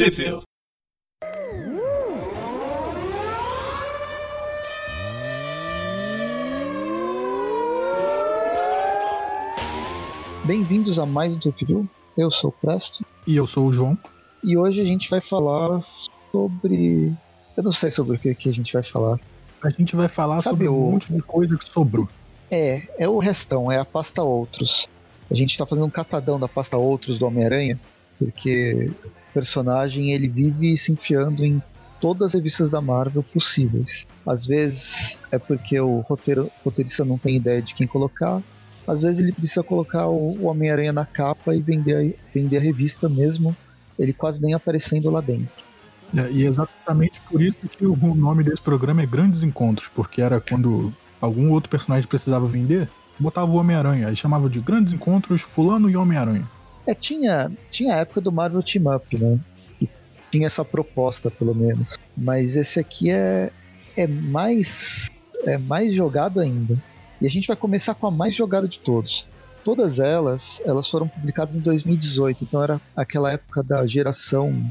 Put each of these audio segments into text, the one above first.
Sheffield. Bem-vindos a mais um Tupiru. Eu sou o Presto. E eu sou o João. E hoje a gente vai falar sobre. Eu não sei sobre o que, que a gente vai falar. A gente vai falar Sabe sobre o- um monte de coisa que sobrou. É, é o restão, é a pasta Outros. A gente tá fazendo um catadão da pasta Outros do Homem-Aranha, porque o personagem ele vive se enfiando em todas as revistas da Marvel possíveis. Às vezes é porque o roteiro, roteirista não tem ideia de quem colocar. Às vezes ele precisa colocar o, Homem-Aranha na capa e vender, vender a revista mesmo, ele quase nem aparecendo lá dentro. É, E é exatamente por isso que o nome desse programa é Grandes Encontros, porque era quando algum outro personagem precisava vender, botava o Homem-Aranha, aí chamava de Grandes Encontros Fulano e Homem-Aranha. É, tinha, tinha a época do Marvel Team Up, né? Que tinha essa proposta, pelo menos. Mas esse aqui é, é mais é mais jogado ainda. E a gente vai começar com a mais jogada de todos. Todas elas, elas foram publicadas em 2018, então era aquela época da geração.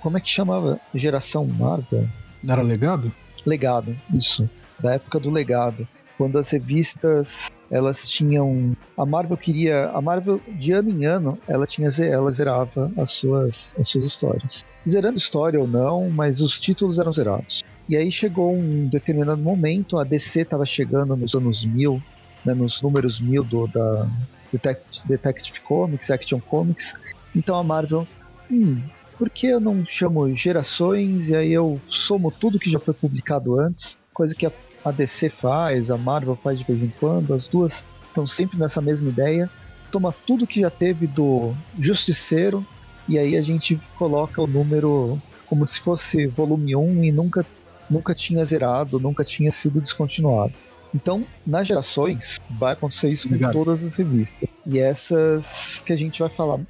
Como é que chamava? Geração Marvel? Não era legado? Legado, isso. Da época do legado. Quando as revistas elas tinham. A Marvel queria. A Marvel, de ano em ano, ela tinha ela zerava as suas, as suas histórias. Zerando história ou não, mas os títulos eram zerados. E aí chegou um determinado momento, a DC estava chegando nos anos 1000, né, nos números 1000 do, da Detect- Detective Comics, Action Comics. Então a Marvel, hum, por que eu não chamo gerações e aí eu somo tudo que já foi publicado antes? Coisa que a, a DC faz, a Marvel faz de vez em quando, as duas estão sempre nessa mesma ideia. Toma tudo que já teve do Justiceiro e aí a gente coloca o número como se fosse volume 1 e nunca, nunca tinha zerado, nunca tinha sido descontinuado. Então, nas gerações, vai acontecer isso com Obrigado. todas as revistas. E essas que a gente vai falar,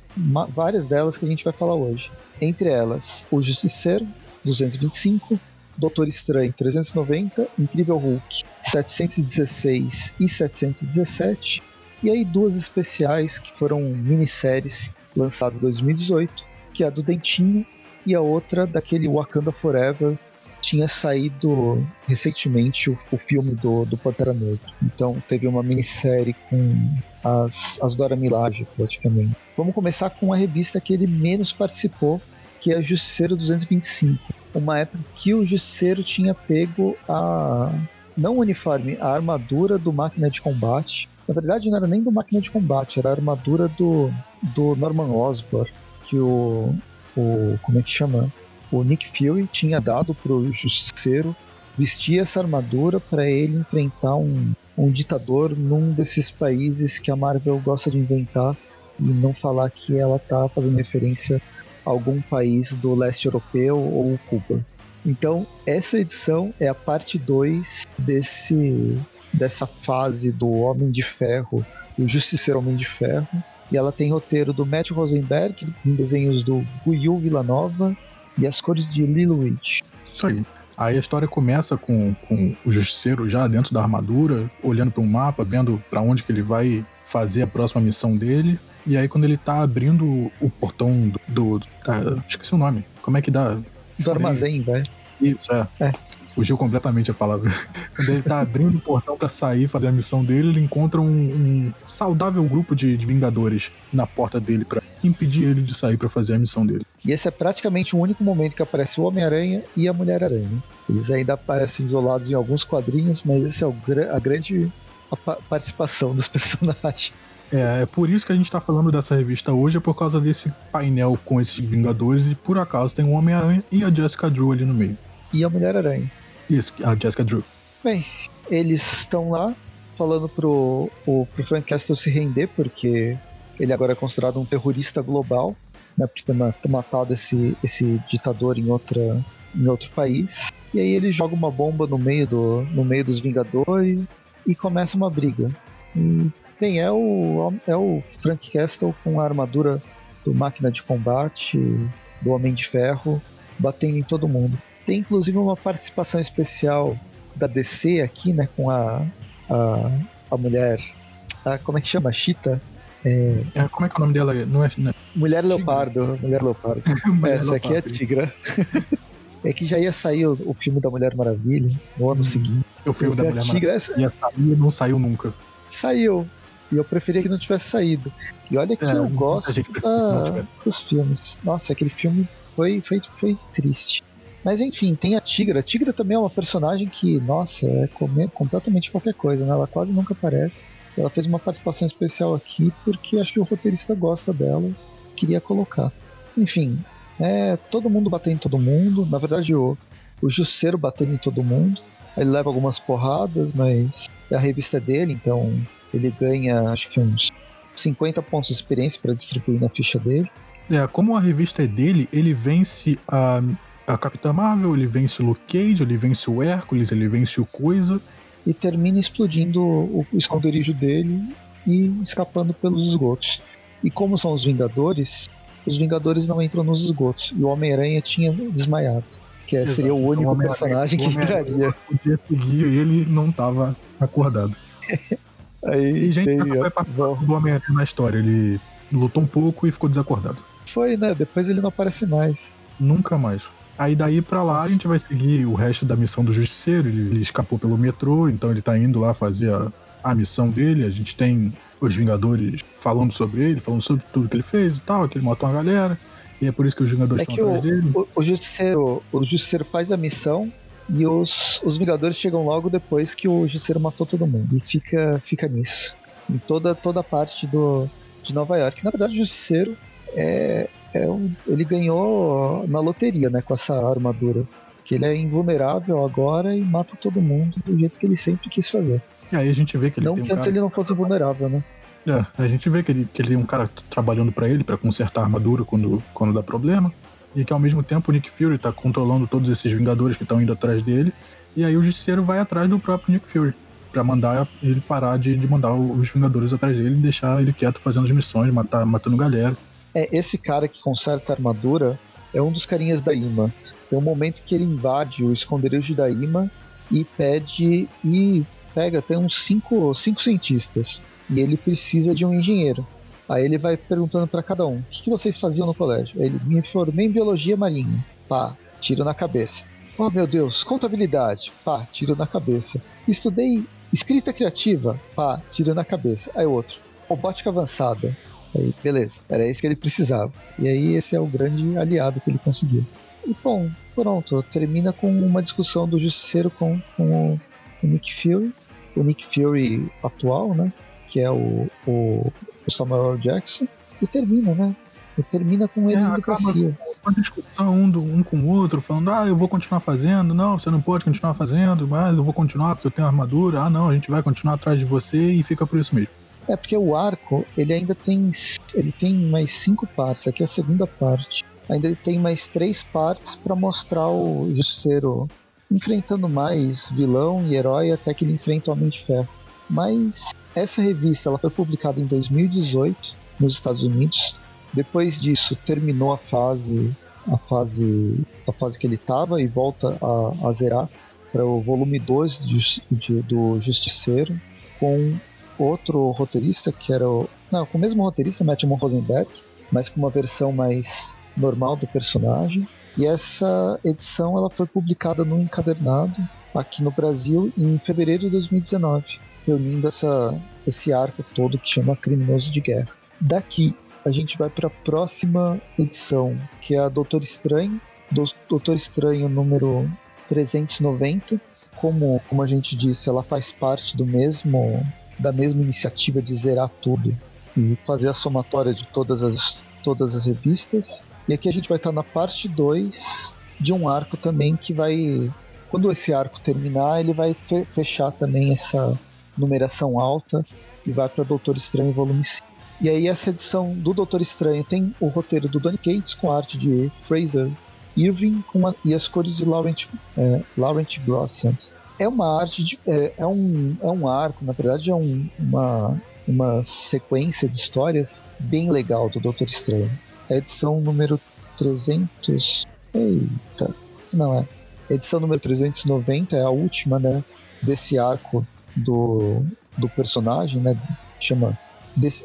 várias delas que a gente vai falar hoje. Entre elas, O Justiceiro, 225, Doutor Estranho, 390, Incrível Hulk, 716 e 717. E aí duas especiais que foram minisséries lançadas em 2018, que é a do Dentinho e a outra daquele Wakanda Forever tinha saído recentemente o, o filme do, do Pantera Negra. Então teve uma minissérie com as, as Dora Milaje, praticamente. Vamos começar com a revista que ele menos participou, que é Justiceiro 225. Uma época que o Justiceiro tinha pego a. Não o uniforme, a armadura do máquina de combate. Na verdade, não era nem do máquina de combate, era a armadura do, do Norman Osborn, que o. o como é que chama? o Nick Fury tinha dado pro Justiceiro vestir essa armadura para ele enfrentar um, um ditador num desses países que a Marvel gosta de inventar e não falar que ela tá fazendo referência algum país do leste europeu ou Cuba. Então, essa edição é a parte 2 desse dessa fase do Homem de Ferro, o Justiceiro Homem de Ferro, e ela tem roteiro do Matt Rosenberg, em desenhos do Guiu Villanova e as cores de Lilo Witch. Isso aí. Aí a história começa com, com o Justiceiro já dentro da armadura, olhando para um mapa, vendo para onde que ele vai fazer a próxima missão dele. E aí quando ele tá abrindo o portão do... do tá, esqueci o nome. Como é que dá? Do armazém, velho. Isso, é. É. Fugiu completamente a palavra. Quando ele tá abrindo o portão pra sair fazer a missão dele, ele encontra um, um saudável grupo de, de Vingadores na porta dele pra impedir ele de sair pra fazer a missão dele. E esse é praticamente o único momento que aparece o Homem-Aranha e a Mulher-Aranha. Eles ainda aparecem isolados em alguns quadrinhos, mas esse é o, a grande a pa- participação dos personagens. É, é por isso que a gente tá falando dessa revista hoje, é por causa desse painel com esses Vingadores e por acaso tem o Homem-Aranha e a Jessica Drew ali no meio. E a Mulher-Aranha. Isso, a Jessica Drew. Bem, eles estão lá falando pro, o, pro Frank Castle se render, porque ele agora é considerado um terrorista global, né, por ter, ma- ter matado esse, esse ditador em, outra, em outro país. E aí ele joga uma bomba no meio, do, no meio dos Vingadores e começa uma briga. E, bem, é o, é o Frank Castle com a armadura do máquina de combate, do Homem de Ferro, batendo em todo mundo. Tem inclusive uma participação especial da DC aqui, né? Com a, a, a mulher. A, como é que chama? A Cheetah. É... É, como é que é o nome dela? Não é, não é- Mulher. Leopardo. Mulher Leopardo. Mulher Essa aqui é Leopardo. Tigra. é que já ia sair o, o filme da Mulher Maravilha no ano Hum. seguinte. o filme da Mulher Tigra, Maravilha. essa Ia sair e não saiu nunca. saiu. E eu preferia que não tivesse saído. E olha que É, eu gosto da- dos filmes. Nossa, aquele filme foi, foi, foi triste. Mas enfim, tem a Tigra. A Tigra também é uma personagem que, nossa, é completamente qualquer coisa, né? Ela quase nunca aparece. Ela fez uma participação especial aqui porque acho que o roteirista gosta dela, queria colocar. Enfim, é todo mundo batendo em todo mundo. Na verdade, o, o Jusceiro batendo em todo mundo. Ele leva algumas porradas, mas a revista é dele, então ele ganha acho que uns 50 pontos de experiência para distribuir na ficha dele. É, como a revista é dele, ele vence a, a Capitã Marvel, ele vence o Luke Cage, ele vence o Hércules, ele vence o Coisa. e termina explodindo o, o esconderijo dele e escapando pelos esgotos. E como são os Vingadores, os Vingadores não entram nos esgotos. E o Homem-Aranha tinha desmaiado. Que é- Exato. seria o Então, único o Homem-Aranha- personagem que entraria. Podia seguir e ele não estava acordado. Aí E gente tem- nunca participar bom, do Homem-Aranha na história. Ele lutou um pouco e ficou desacordado. foi, né? Depois ele não aparece mais. Nunca mais. Aí daí pra lá a gente vai seguir o resto da missão do Justiceiro. Ele, ele escapou pelo metrô, então ele tá indo lá fazer a, a missão dele. A gente tem os Vingadores falando sobre ele, falando sobre tudo que ele fez e tal, que ele matou uma galera. E é por isso que os Vingadores É estão que o, atrás dele. o, o Justiceiro, o Justiceiro faz a missão e os, os Vingadores chegam logo depois que o Justiceiro matou todo mundo. E fica, fica nisso. Em toda, toda parte do, de Nova York. Na verdade, o Justiceiro é, é um, ele ganhou na loteria, né? Com essa armadura. Que ele é invulnerável agora e mata todo mundo do jeito que ele sempre quis fazer. E aí a gente vê que ele não tem um que antes cara... ele não fosse invulnerável, né? É, a gente vê que ele, que ele tem um cara trabalhando pra ele, pra consertar a armadura quando, quando dá problema. E que ao mesmo tempo o Nick Fury tá controlando todos esses Vingadores que estão indo atrás dele. E aí o Justiceiro vai atrás do próprio Nick Fury. Pra mandar ele parar de, de mandar os Vingadores atrás dele e deixar ele quieto fazendo as missões, matar, matando galera. É, esse cara que conserta a armadura é um dos carinhas da IMA. Tem um momento que ele invade o esconderijo da IMA e pede e pega até uns cinco, cinco cientistas. E ele precisa de um engenheiro. Aí ele vai perguntando para cada um: o que, vocês faziam no colégio? Aí Ele me formei em biologia marinha. Pá, tiro na cabeça. Oh meu Deus, contabilidade. Pá, tiro na cabeça. Estudei escrita criativa. Pá, tiro na cabeça. Aí outro: robótica avançada. Aí, beleza, era isso que ele precisava. E aí esse é o grande aliado que ele conseguiu. E bom, pronto, termina com uma discussão do Justiceiro com, com o, o Nick Fury. O Nick Fury atual, né? Que é o, o, o Samuel. Jackson. E termina, né? E termina com ele É, indo pra CIA. Uma discussão um, do, um com o outro, falando, ah, eu vou continuar fazendo, não, você não pode continuar fazendo, mas eu vou continuar porque eu tenho armadura, ah não, a gente vai continuar atrás de você e fica por isso mesmo. É porque o arco, ele ainda tem. Ele tem mais cinco partes. Aqui é a segunda parte. Ainda ele tem mais três partes para mostrar o Justiceiro enfrentando mais vilão e herói até que ele enfrenta o Homem de Ferro. Mas essa revista ela foi publicada em 2018 nos Estados Unidos. Depois disso terminou a fase a fase a fase que ele estava e volta a, a zerar para o volume 2 de- de- do Justiceiro com outro roteirista que era o. Não, com o mesmo roteirista, Matthew Rosenberg, mas com uma versão mais normal do personagem. E essa edição ela foi publicada no encadernado aqui no Brasil em fevereiro de 2019, reunindo essa, esse arco todo que chama Criminoso de Guerra. Daqui a gente vai para a próxima edição, que é a Doutor Estranho, do Doutor Estranho número 390. Como, como a gente disse, ela faz parte do mesmo da mesma iniciativa de zerar tudo e fazer a somatória de todas as, todas as revistas. E aqui a gente vai estar na parte 2 de um arco também que vai. Quando esse arco terminar, ele vai fe- fechar também essa numeração alta e vai para Doutor Estranho volume 5. E aí essa edição do Doutor Estranho tem o roteiro do Donny Cates com a arte de Fraser Irving e as cores de Laurent, é, Laurent é uma arte de, é, é um é um arco na verdade é um, uma uma sequência de histórias bem legal do Doutor Estranho. A edição número 300 eita não é. Edição número 390 é a última né desse arco do, do personagem né chama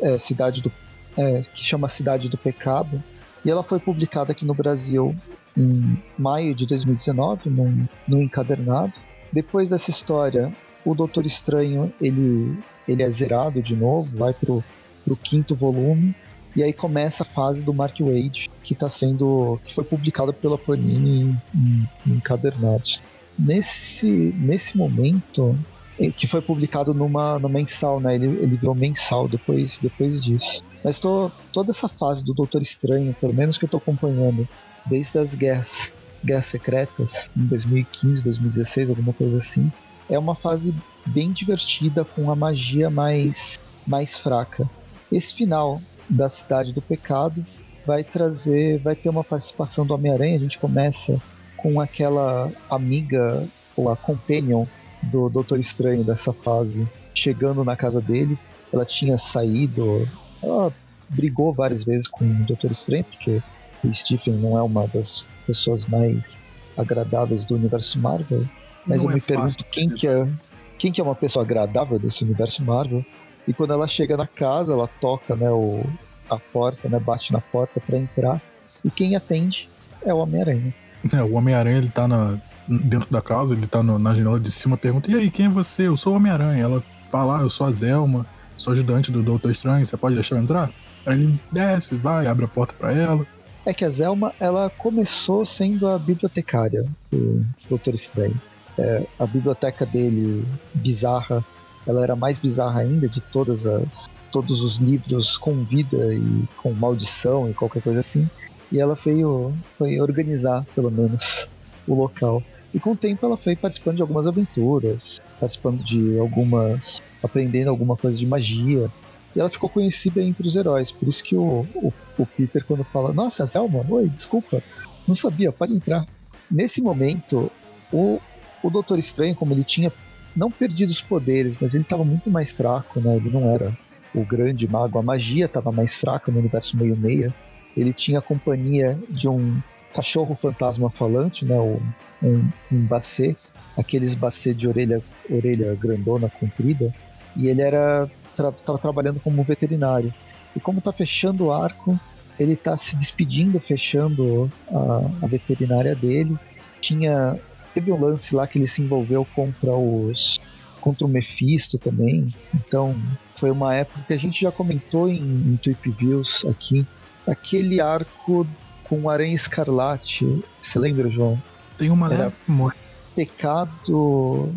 é, Cidade do, é, que chama Cidade do Pecado. E ela foi publicada aqui no Brasil em maio de 2019, num, num encadernado. Depois dessa história, o Doutor Estranho ele, ele é zerado de novo, vai pro, pro quinto volume. E aí começa a fase do Mark Wade, que tá sendo. que foi publicada pela Panini em, em encadernados. Nesse, nesse momento, que foi publicado numa, no mensal, né? Ele, ele virou mensal depois, depois disso. Mas tô, toda essa fase do Doutor Estranho, pelo menos que eu tô acompanhando, desde as guerras, guerras secretas, em 2015, 2016, alguma coisa assim, é uma fase bem divertida, com a magia mais, mais fraca. Esse final da Cidade do Pecado vai trazer, vai ter uma participação do Homem-Aranha. A gente começa com aquela amiga ou a companion do Doutor Estranho dessa fase chegando na casa dele. Ela tinha saído, ela brigou várias vezes com o Doutor Estranho, porque o Stephen não é uma das pessoas mais agradáveis do universo Marvel. Mas não eu é me pergunto quem que é quem que é uma pessoa agradável desse universo Marvel. E quando ela chega na casa, ela toca né, o, a porta, né, bate na porta para entrar. E quem atende é o Homem-Aranha. É, o Homem-Aranha ele tá na, dentro da casa, ele tá no, na janela de cima, pergunta: E aí, quem é você? Eu sou o Homem-Aranha. Ela fala: ah, Eu sou a Zelma, sou ajudante do Doutor Estranho, você pode deixar eu entrar? Aí ele desce, vai, abre a porta para ela. É que a Zelma, ela começou sendo a bibliotecária do Doutor Estranho. É, a biblioteca dele, bizarra, ela era mais bizarra ainda de todas as todos os livros com vida e com maldição e qualquer coisa assim. E ela veio foi organizar, pelo menos, o local. E com o tempo ela foi participando de algumas aventuras, participando de algumas. aprendendo alguma coisa de magia. E ela ficou conhecida entre os heróis. Por isso que o, o, o Peter, quando fala: Nossa, Zelma, oi, desculpa, não sabia, pode entrar. Nesse momento, o, o Doutor Estranho, como ele tinha não perdido os poderes, mas ele estava muito mais fraco, né? Ele não era o grande mago. A magia estava mais fraca no universo meio-meia. Ele tinha a companhia de um cachorro fantasma falante, né? Um, um, um bacê, aqueles bacê de orelha, orelha grandona, comprida. E ele era estava tra trabalhando como veterinário. E como está fechando o arco, ele está se despedindo, fechando a, a veterinária dele. Tinha teve um lance lá que ele se envolveu contra os contra o Mephisto também. Então, foi uma época que a gente já comentou em, em Trip Views aqui. Aquele arco com o Aranha Escarlate. Você lembra, João? Tem uma Era leve Pecado.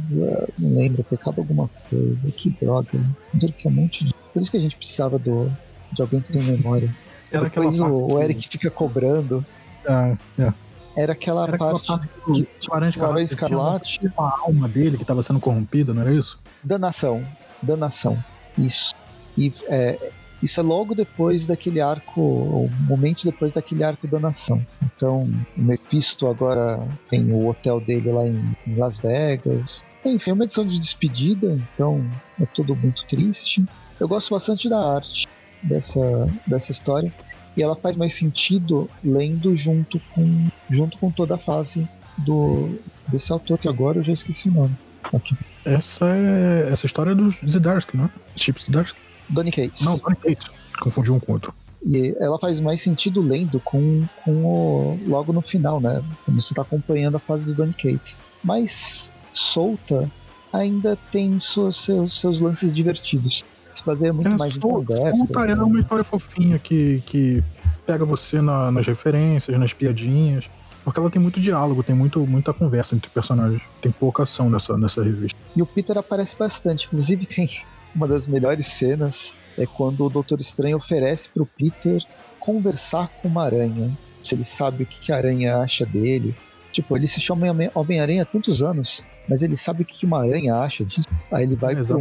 Não lembro, pecado alguma coisa. Que droga. Duro que é um monte de. Por isso que a gente precisava do, de alguém que tem memória. Era Depois o, o Eric fica cobrando. Ah, é era aquela era parte, parte que, o Aranha Escarlate, Escarlate a alma dele que estava sendo corrompida, não era isso? Danação, danação, isso. E é, isso é logo depois daquele arco, ou momentos depois daquele arco da nação. Então, o Mephisto agora tem o hotel dele lá em, Las Vegas. Enfim, é uma edição de despedida, então é tudo muito triste. Eu gosto bastante da arte dessa, dessa história e ela faz mais sentido lendo junto com, junto com toda a fase do, desse autor, que agora eu já esqueci o nome. Aqui. Essa é essa história é do Zdarsky, não é? Chip Zdarsky? Donny Cates. Não, Donny Cates. Confundi um com outro. E ela faz mais sentido lendo com, com o, logo no final, né? Quando você está acompanhando a fase do Donny Cates. Mas solta ainda tem seus, seus, seus lances divertidos se baseia muito é, mais em conversa. Conta é uma história fofinha que, que pega você na, nas referências, nas piadinhas. Porque ela tem muito diálogo, tem muito, muita conversa entre personagens. Tem pouca ação nessa, nessa revista. E o Peter aparece bastante. Inclusive tem uma das melhores cenas é quando o Doutor Estranho oferece para o Peter conversar com uma aranha. Se ele sabe o que, a aranha acha dele, Tipo, ele se chama Homem-Aranha há tantos anos, mas ele sabe o que uma aranha acha disso. Aí ele vai pra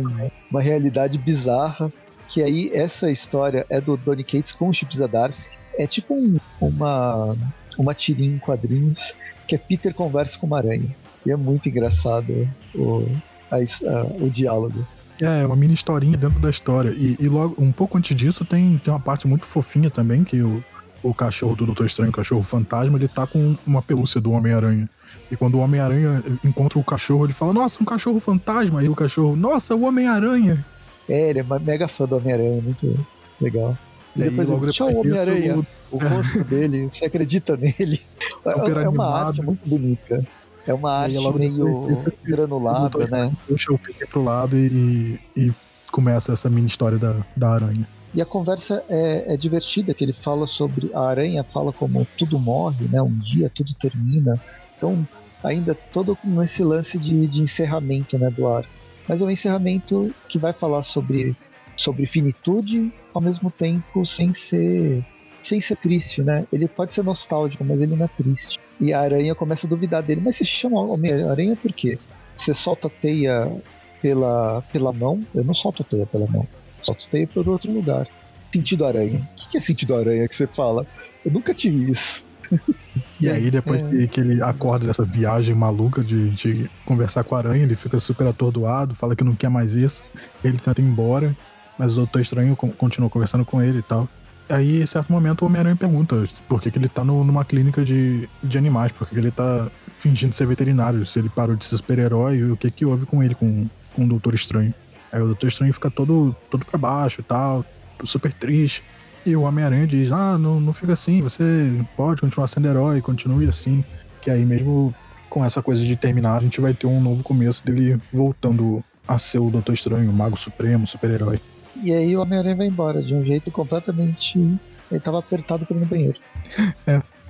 uma realidade bizarra, que aí essa história é do Donny Cates com o Chip Zdarsky. É tipo um, uma, uma tirinha em quadrinhos, que é Peter conversa com uma aranha. E é muito engraçado o, a, a, o diálogo. É, uma mini historinha dentro da história. E, e, logo, um pouco antes disso, tem, tem uma parte muito fofinha também, que o, o cachorro do Doutor Estranho, o cachorro fantasma, ele tá com uma pelúcia do Homem-Aranha. E quando o Homem-Aranha encontra o cachorro, ele fala, nossa, um cachorro fantasma. Aí o cachorro, nossa, o Homem-Aranha. É, ele é mega fã do Homem-Aranha, muito legal. E, E depois aí, ele, tchau, Homem-Aranha. o- O rosto dele, você acredita nele? É, é uma animado. arte muito bonita. É uma E arte logo meio granulada, né? puxa o Peter pro lado e, e começa essa mini história da, da aranha. E a conversa é, é divertida, que ele fala sobre a aranha, fala como tudo morre, né? Um dia tudo termina. Então, ainda todo nesse lance de, de encerramento, né, do ar. Mas é um encerramento que vai falar sobre, sobre finitude, ao mesmo tempo sem ser sem ser triste, né? Ele pode ser nostálgico, mas ele não é triste. E a aranha começa a duvidar dele. Mas você chama Homem-Aranha por quê? Você solta a teia pela, pela mão? Eu não solto a teia pela mão. Solto a teia por outro lugar. Sentido aranha. O que é sentido aranha que você fala? Eu nunca tive isso. E aí, depois É. que, ele acorda dessa viagem maluca de, de conversar com a aranha, ele fica super atordoado, fala que não quer mais isso. Ele tenta ir embora, mas o Doutor Estranho con- continua conversando com ele e tal. Aí, em certo momento, o Homem-Aranha pergunta por que, que ele tá no- numa clínica de, de animais, por que, que ele tá fingindo ser veterinário, se ele parou de ser super-herói o que que houve com ele, com, com o Doutor Estranho. Aí o Doutor Estranho fica todo, todo pra baixo e tal, super triste. E o Homem-Aranha diz: Ah, não, não fica assim, você pode continuar sendo herói, continue assim. Que aí, mesmo com essa coisa de terminar, a gente vai ter um novo começo dele voltando a ser o Doutor Estranho, o Mago Supremo, super-herói. E aí o Homem-Aranha vai embora de um jeito completamente. Ele tava apertado pra ir no banheiro.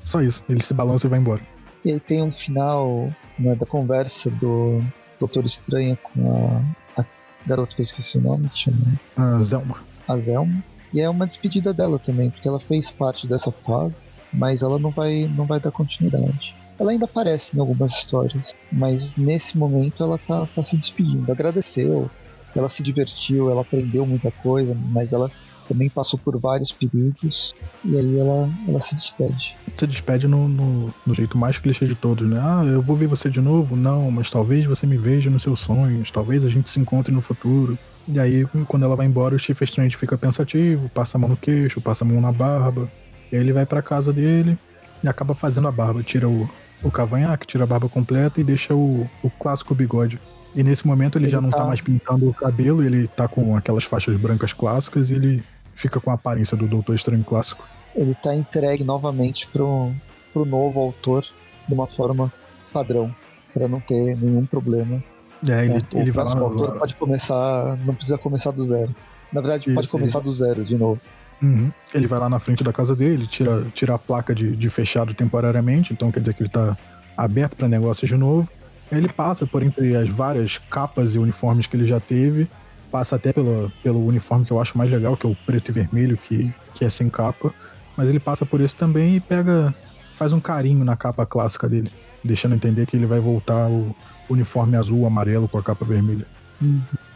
Só isso, ele se balança e vai embora. E aí tem um final né, da conversa do Doutor Estranho com a, a garota que eu esqueci o nome, chama A Zelma. a Zelma. E é uma despedida dela também, porque ela fez parte dessa fase, mas ela não vai, não vai dar continuidade. Ela ainda aparece em algumas histórias, mas nesse momento ela tá, tá se despedindo. Agradeceu, ela se divertiu, ela aprendeu muita coisa, mas ela também passou por vários perigos, e aí ela, ela se despede. Se despede no, no, no jeito mais clichê de todos, né? Ah, eu vou ver você de novo? Não, mas talvez você me veja nos seus sonhos, talvez a gente se encontre no futuro. E aí, quando ela vai embora, o Stephen Strange fica pensativo, passa a mão no queixo, passa a mão na barba. E aí ele vai pra casa dele e acaba fazendo a barba. Tira o, o cavanhaque, tira a barba completa e deixa o, o clássico bigode. E nesse momento ele, Ele já não tá... tá- mais pintando o cabelo, ele tá com aquelas faixas brancas clássicas e ele fica com a aparência do Doutor Estranho clássico. Ele tá entregue novamente pro, pro novo autor de uma forma padrão, para não ter nenhum problema É, ele, É, ele o vai lá, próximo autor pode começar, não precisa começar do zero. Na verdade, pode Isso, começar do zero de novo. Uhum. Ele vai lá na frente da casa dele, tira, tira a placa de, de fechado temporariamente, então quer dizer que ele tá aberto para negócio de novo. Ele passa por entre as várias capas e uniformes que ele já teve, passa até pelo, pelo uniforme que eu acho mais legal, que é o preto e vermelho, que, que é sem capa. Mas ele passa por esse também e pega. faz um carinho na capa clássica dele, deixando entender que ele vai voltar o uniforme azul amarelo com a capa vermelha.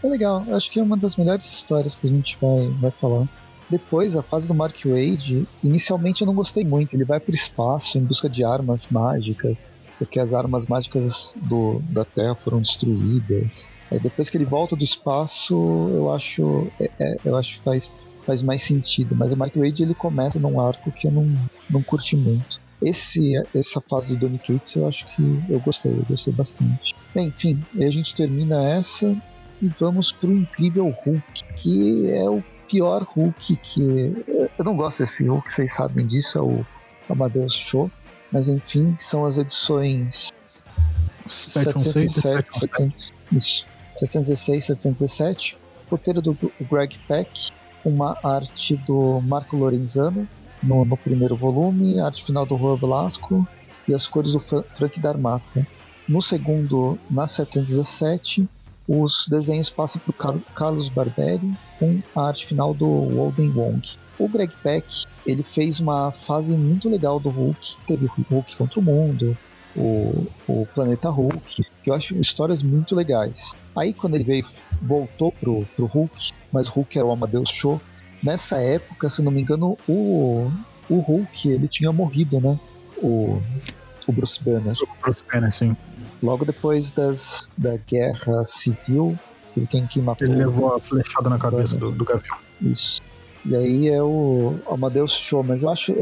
É legal, eu acho que é uma das melhores histórias que a gente vai, vai falar. Depois, a fase do Mark Wade, inicialmente eu não gostei muito. Ele vai pro espaço em busca de armas mágicas, porque as armas mágicas do, da Terra foram destruídas. Aí depois que ele volta do espaço, eu acho, é- é- eu acho que faz, faz mais sentido. Mas o Mark Wade ele começa num arco que eu não, não curti muito. Esse, essa fase do Donny Cates eu acho que eu gostei, eu gostei bastante. Bem, enfim, a gente termina essa e vamos pro Incrível Hulk, que é o pior Hulk que. Eu não gosto desse Hulk, vocês sabem disso, é o Amadeus Show. Mas enfim, são as edições 716, 707, 700, isso, 716, 717. Roteiro do Greg Peck, uma arte do Marco Lorenzano no, no primeiro volume, arte final do Juan Velasco e as cores do Fra- Frank Darmata. No segundo, na 717, os desenhos passam para o Carlos Barberi com a arte final do Walden Wong. O Greg Peck ele fez uma fase muito legal do Hulk. Teve o Hulk contra o mundo, o, o Planeta Hulk, que eu acho histórias muito legais. Aí quando ele veio, voltou pro, pro Hulk, mas o Hulk era o Amadeus Show. Nessa época, se não me engano, o, o Hulk ele tinha morrido, né? O, o Bruce Banner. Bruce Banner, sim. Logo depois das, da guerra civil, quem que matou Ele levou a flechada na cabeça do, do Gavião. isso. E aí é o Amadeus Show, mas eu acho.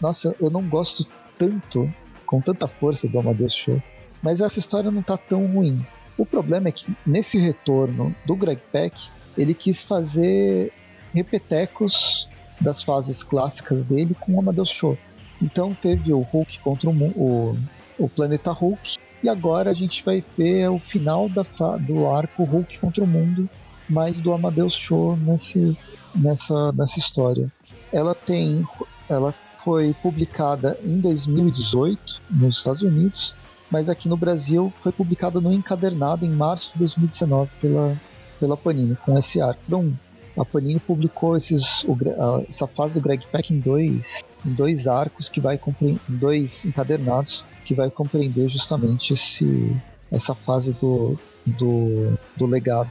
Nossa, eu não gosto tanto, com tanta força do Amadeus Show. Mas essa história não tá tão ruim. O problema é que nesse retorno do Greg Peck, ele quis fazer repetecos das fases clássicas dele com o Amadeus Show. Então teve o Hulk contra o, o, o Planeta Hulk, e agora a gente vai ver o final da, do arco Hulk contra o mundo, mais do Amadeus Show nesse, nessa, nessa história. Ela tem. Ela foi publicada em 2018 nos Estados Unidos, mas aqui no Brasil foi publicada no encadernado em março de 2019 pela, pela Panini, com esse arco. Então, a Panini publicou esses, o, essa fase do Greg Pack em dois, em dois arcos que vai em dois encadernados que vai compreender justamente esse, essa fase do, do, do legado,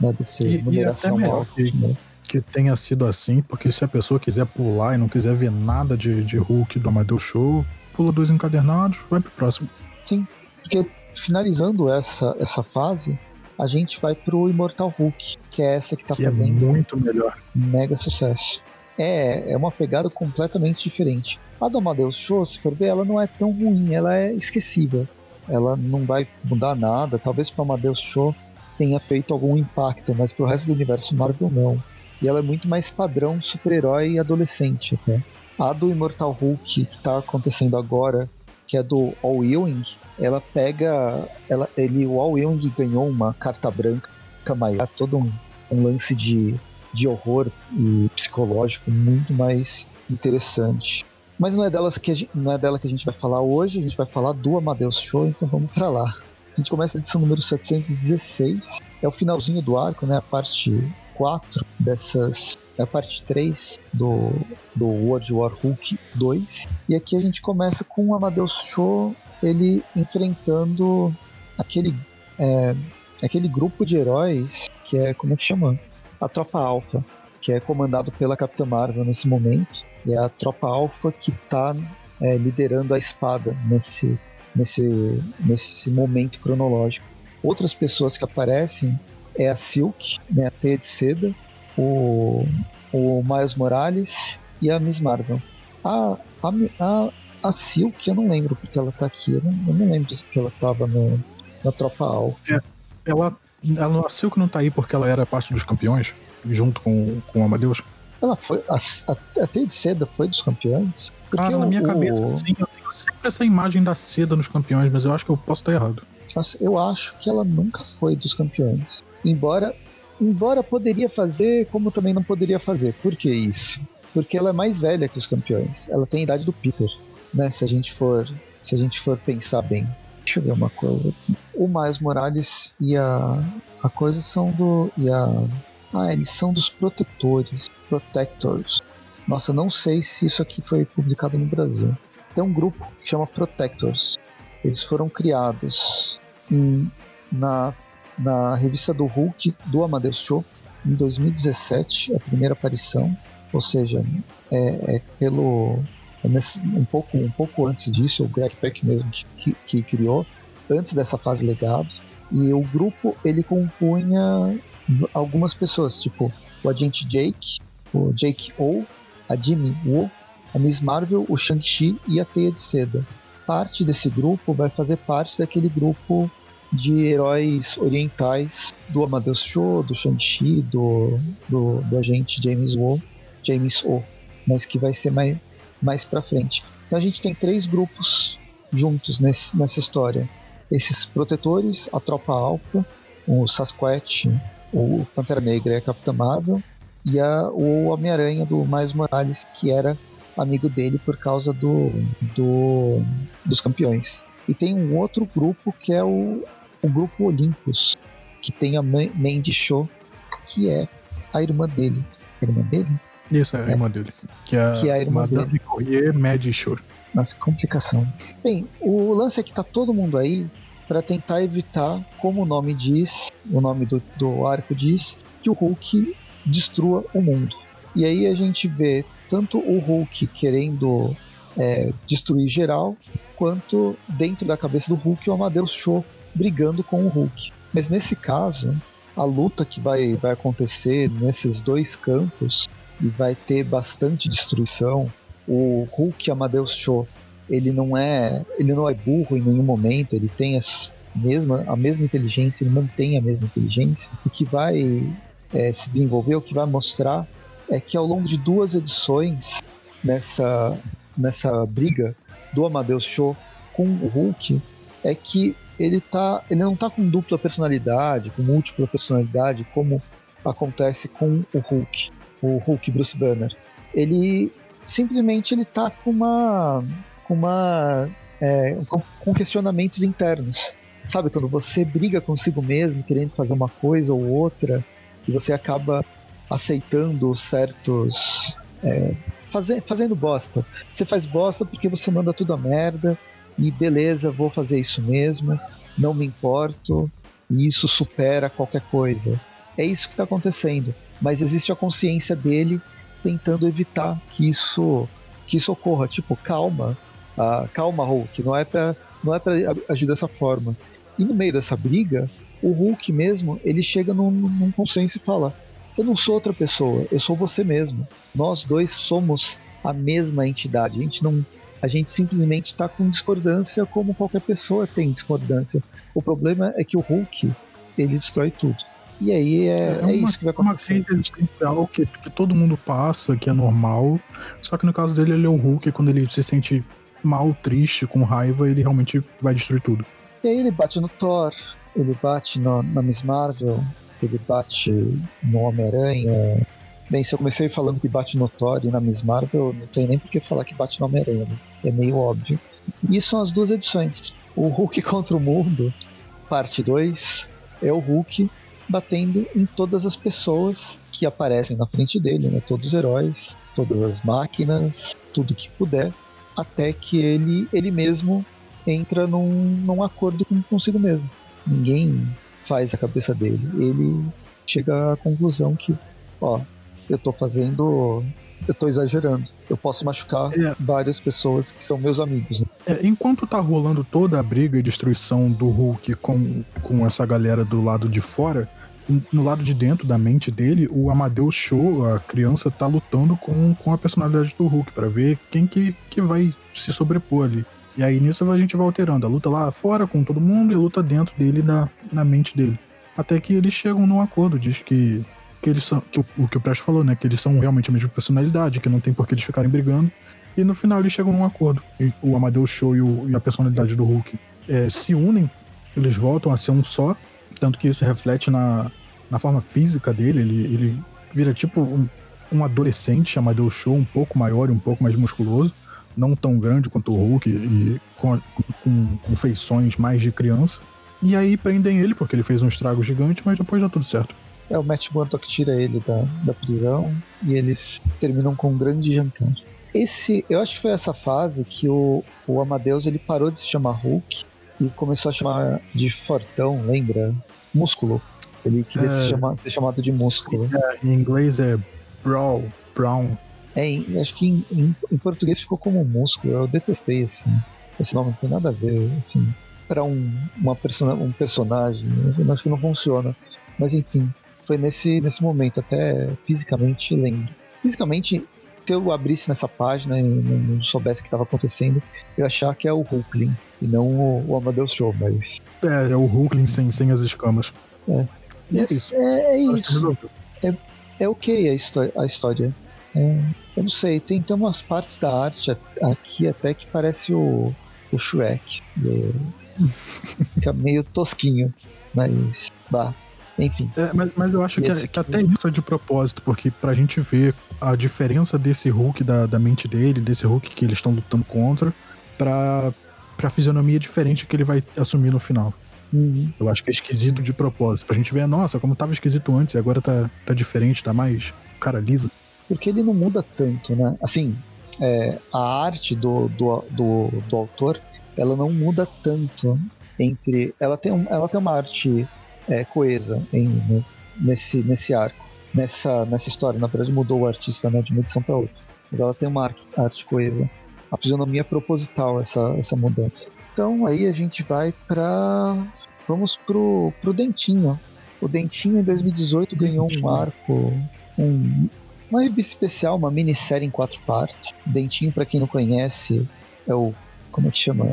né, dessa e, numeração e alta. Que, né? Que tenha sido assim, porque se a pessoa quiser pular e não quiser ver nada de, de Hulk do Amadeus Show, pula dois encadernados, vai pro próximo. Sim, porque finalizando essa, essa fase, a gente vai pro Imortal Hulk, que é essa que tá que é fazendo é muito melhor. mega sucesso. É, é uma pegada completamente diferente. A do Amadeus Show, se for ver, ela não é tão ruim, ela é esquecível. Ela não vai mudar nada, talvez para Amadeus Show tenha feito algum impacto, mas pro resto do universo Marvel não. E ela é muito mais padrão super-herói adolescente até. A do Immortal Hulk, que tá acontecendo agora, que é do All Ewing, ela pega. Ela, ele, o All Young ganhou uma carta branca maior, todo um, um lance de, de horror e psicológico muito mais interessante. Mas não é, delas que gente, não é dela que a gente vai falar hoje, a gente vai falar do Amadeus Show, então vamos para lá. A gente começa a edição número 716, é o finalzinho do arco, né? A parte 4 dessas. É a parte 3 do, do World War Hulk 2. E aqui a gente começa com o Amadeus Show ele enfrentando aquele, é, aquele grupo de heróis que é, como é que chama? A Tropa Alpha, que é comandado pela Capitã Marvel nesse momento. E é a Tropa Alpha que está é, liderando a espada nesse, nesse, nesse momento cronológico. Outras pessoas que aparecem é a Silk, né, a Teia de Seda, o, o Miles Morales e a Miss Marvel. A, a, a, a Silk, eu não lembro porque ela tá aqui. Eu não, eu não lembro porque ela tava no, na Tropa Alpha. É, ela, ela, a Silk não tá aí porque ela era parte dos campeões, junto com, com o Amadeus? Ela foi. A, a, a de Seda foi dos campeões? Porque Cara, na minha o, cabeça, sim, eu tenho sempre essa imagem da seda nos campeões, mas eu acho que eu posso estar errado. Eu acho que ela nunca foi dos campeões. Embora. Embora poderia fazer, como também não poderia fazer. Por que isso? Porque ela é mais velha que os campeões. Ela tem a idade do Peter né? Se a gente for, se a gente for pensar bem. Deixa eu ver uma coisa aqui. O Miles Morales e a a coisa são do e a ah, eles são dos protetores, protectors. Nossa, não sei se isso aqui foi publicado no Brasil. Tem um grupo que chama Protectors. Eles foram criados em, na, na revista do Hulk do Amadeus Show em 2017, a primeira aparição. Ou seja, é, é pelo é nesse, um, pouco, um pouco antes disso, o Greg Peck mesmo que, que, que, criou, antes dessa fase legado. E o grupo ele compunha algumas pessoas, tipo o agente Jake, o Jake O, a Jimmy Woo, a Miss Marvel, o Shang-Chi e a Teia de Seda. Parte desse grupo vai fazer parte daquele grupo de heróis orientais do Amadeus Show, do Shang-Chi, do, do, do agente James Woo, James O, mas que vai ser mais, mais para frente. Então a gente tem três grupos juntos nesse, nessa história. Esses protetores, a Tropa Alpha, o Sasquatch, o Pantera Negra e a Capitã Marvel, e a, o Homem-Aranha do Miles Morales, que era amigo dele por causa do, do dos campeões. E tem um outro grupo que é o, o grupo Olympus, que tem a Mandy Show, que é a irmã dele. A irmã dele? Isso, é a irmã dele. Que é, que é a irmã Madame dele. Courrier Mad Shore. Nossa, complicação. Bem, o lance é que tá todo mundo aí para tentar evitar, como o nome diz, o nome do, do arco diz, que o Hulk destrua o mundo. E aí a gente vê tanto o Hulk querendo é, destruir geral, quanto dentro da cabeça do Hulk o Amadeus Show brigando com o Hulk. Mas nesse caso, a luta que vai, vai acontecer nesses dois campos e vai ter bastante destruição. O Hulk Amadeus Show, ele não é, ele não é burro em nenhum momento, ele tem as mesma, a mesma inteligência, ele mantém a mesma inteligência, o que vai é, se desenvolver, o que vai mostrar é que ao longo de duas edições nessa, nessa briga do Amadeus Show com o Hulk, é que ele, tá, ele não tá com dupla personalidade, com múltipla personalidade, como acontece com o Hulk, o Hulk Bruce Banner. Ele simplesmente ele tá com uma com uma é, com, questionamentos internos. Sabe quando você briga consigo mesmo, querendo fazer uma coisa ou outra, e você acaba aceitando certos é, fazer, fazendo bosta. Você faz bosta porque você manda tudo a merda e beleza, vou fazer isso mesmo, não me importo, e isso supera qualquer coisa. É isso que está acontecendo, mas existe a consciência dele tentando evitar que isso que isso ocorra. Tipo, calma, ah, calma, Hulk, não é para não é para agir dessa forma. E no meio dessa briga, o Hulk mesmo ele chega num, num consenso e fala: eu não sou outra pessoa, eu sou você mesmo. Nós dois somos a mesma entidade. A gente não a gente simplesmente está com discordância como qualquer pessoa tem discordância. O problema é que o Hulk, ele destrói tudo. E aí é, é, uma, é isso que vai acontecer. Uma crise existencial que, que todo mundo passa, que é normal. Só que no caso dele, ele é o Hulk, quando ele se sente mal, triste, com raiva, ele realmente vai destruir tudo. E aí ele bate no Thor, ele bate no, na Miss Marvel, ele bate no Homem-Aranha. Bem, se eu comecei falando que bate no Thor e na Miss Marvel, não tem nem por que falar que bate no Homem-Aranha. Né? É meio óbvio. E são as duas edições. O Hulk contra o Mundo, parte 2, é o Hulk batendo em todas as pessoas que aparecem na frente dele, né? todos os heróis, todas as máquinas, tudo que puder, até que ele, ele mesmo entra num, num acordo com, consigo mesmo. Ninguém faz a cabeça dele. Ele chega à conclusão que, ó, eu tô fazendo. Eu tô exagerando. Eu posso machucar é. várias pessoas que são meus amigos. Né? É, enquanto tá rolando toda a briga e destruição do Hulk com, com essa galera do lado de fora, no lado de dentro da mente dele, o Amadeus Show, a criança, tá lutando com, com a personalidade do Hulk para ver quem que, que vai se sobrepor ali. E aí nisso a gente vai alterando. A luta lá fora com todo mundo e a luta dentro dele na, na mente dele. Até que eles chegam num acordo, diz que, que eles são. Que o, o que o Presto falou, né? Que eles são realmente a mesma personalidade, que não tem por que eles ficarem brigando. E no final eles chegam num acordo. E o Amadeus Show e, o, e a personalidade do Hulk é, se unem, eles voltam a ser um só. Tanto que isso reflete na, na forma física dele. Ele, ele vira tipo um, um adolescente, Amadeus Show, um pouco maior e um pouco mais musculoso não tão grande quanto o Hulk e com, com, com feições mais de criança. E aí prendem ele porque ele fez um estrago gigante, mas depois dá tudo certo. É, o Matt Murdock tira ele da, da prisão e eles terminam com um grande jantar. Esse, eu acho que foi essa fase que o, o Amadeus ele parou de se chamar Hulk e começou a chamar de Fortão, lembra? Músculo. Ele queria é, se chamar, ser chamado de músculo. É, em inglês é Brawl, Brown. É, acho que em, em, em, português ficou como músculo. Eu detestei, assim. Esse nome não tem nada a ver, assim. Para um, uma persona, um personagem, eu acho que não funciona. Mas enfim, foi nesse, nesse momento, até fisicamente lembro. Fisicamente, se eu abrisse nessa página e não, soubesse o que estava acontecendo, eu achar que é o Hulkling e não o, o Amadeus Show, mas. É, é o Hulkling sem, sem as escamas. É. é isso. É, é isso. É, é ok a, história, a história. É, eu não sei, tem, tem umas partes da arte aqui até que parece o, o Shrek. É, fica meio tosquinho, mas. Bah, enfim. É, mas, mas eu acho que, que, até isso é de propósito, porque pra gente ver a diferença desse Hulk, da, da mente dele, desse Hulk que eles estão lutando contra, pra, pra fisionomia diferente que ele vai assumir no final. Uhum. Eu acho que é esquisito de propósito. Pra gente ver, nossa, como tava esquisito antes e agora tá, tá diferente, tá mais cara lisa porque ele não muda tanto, né? Assim, é, a arte do, do, do, do, autor, ela não muda tanto entre... Ela tem, um, ela tem uma arte é, coesa em, nesse, nesse arco, nessa, nessa história. Na verdade, mudou o artista né, de uma edição para outra. Mas ela tem uma arte, arte coesa. A fisionomia é proposital, essa, essa mudança. Então, aí a gente vai para... Vamos pro, pro Dentinho. O Dentinho, em 2018, ganhou um arco... Um, uma revista especial, uma minissérie em quatro partes. Dentinho, para quem não conhece, é o. Como é que chama?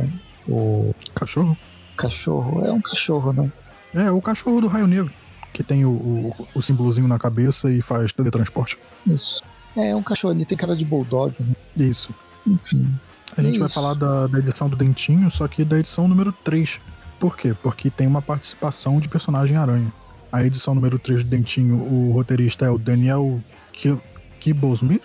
O. Cachorro? Cachorro. É um cachorro, né? É, o cachorro do Raio Negro. que tem o, o, o símbolozinho na cabeça e faz teletransporte. Isso. É, um cachorro, ele tem cara de bulldog, né? Isso. Enfim. A gente É vai isso. falar da, da edição do Dentinho, só que da edição número 3. Por quê? Porque tem uma participação de personagem aranha. A edição número 3 do Dentinho, o roteirista é o Daniel Ki- Kibble-Smith,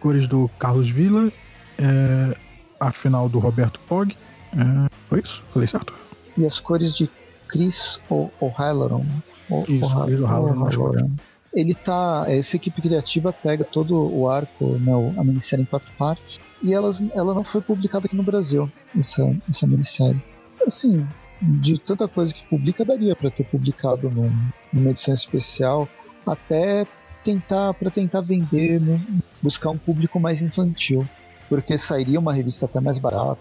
cores do Carlos Villa, é, arte final do Roberto Pog. É, foi isso? Falei certo? E as cores de Chris O'Halloran. O'Ha- Chris O'Halloran. Ele tá. Essa equipe criativa pega todo o arco, né, a minissérie em quatro partes, e elas, ela não foi publicada aqui no Brasil, essa, essa minissérie. Assim, de tanta coisa que publica, daria para ter publicado num- numa edição especial, até tentar para tentar vender, né, buscar um público mais infantil, porque sairia uma revista até mais barata,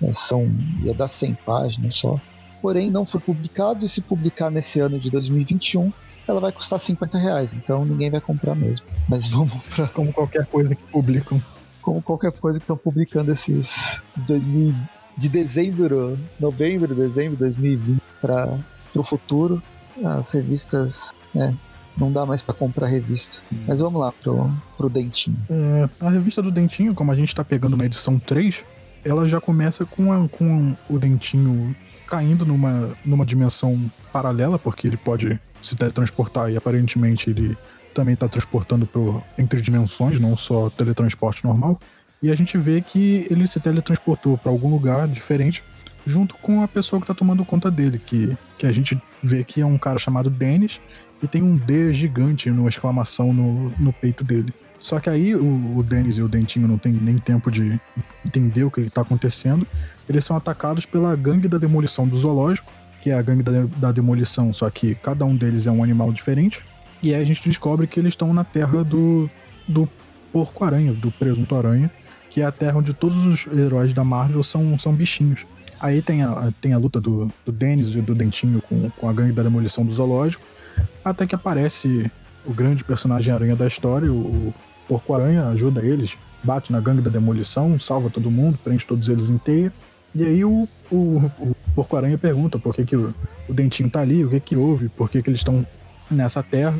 né, são ia dar 100 páginas só. Porém, não foi publicado e se publicar nesse ano de 2021, ela vai custar 50 reais, então ninguém vai comprar mesmo. Mas vamos para Como qualquer coisa que publicam. como qualquer coisa que estão publicando esses de 2000 de dezembro, novembro, dezembro de 2020 para o futuro, as revistas, né, não dá mais para comprar revista. Mas vamos lá pro, pro dentinho. É, a revista do Dentinho, como a gente tá pegando na edição 3, ela já começa com, a- com o Dentinho caindo numa, numa dimensão paralela, porque ele pode se teletransportar e aparentemente ele também tá transportando por, entre dimensões, não só teletransporte normal. E a gente vê que ele se teletransportou para algum lugar diferente junto com a pessoa que tá tomando conta dele, que, que a gente vê que é um cara chamado Dennis e tem um D gigante numa exclamação no, no peito dele. Só que aí o, o Dennis e o Dentinho não tem nem tempo de entender o que está acontecendo. Eles são atacados pela gangue da demolição do zoológico, que é a gangue da, da demolição, só que cada um deles é um animal diferente. E aí a gente descobre que eles estão na terra do, do porco-aranha, do presunto-aranha, que é a terra onde todos os heróis da Marvel são, são bichinhos. Aí tem a, tem a luta do, do Dennis e do Dentinho com, com a gangue da demolição do zoológico, até que aparece o grande personagem aranha da história, o, o Porco-Aranha, ajuda eles, bate na gangue da demolição, salva todo mundo, prende todos eles em teia. E aí o, o, o Porco-Aranha pergunta por que, que o, o Dentinho tá ali, o que que houve, por que, que eles estão nessa terra.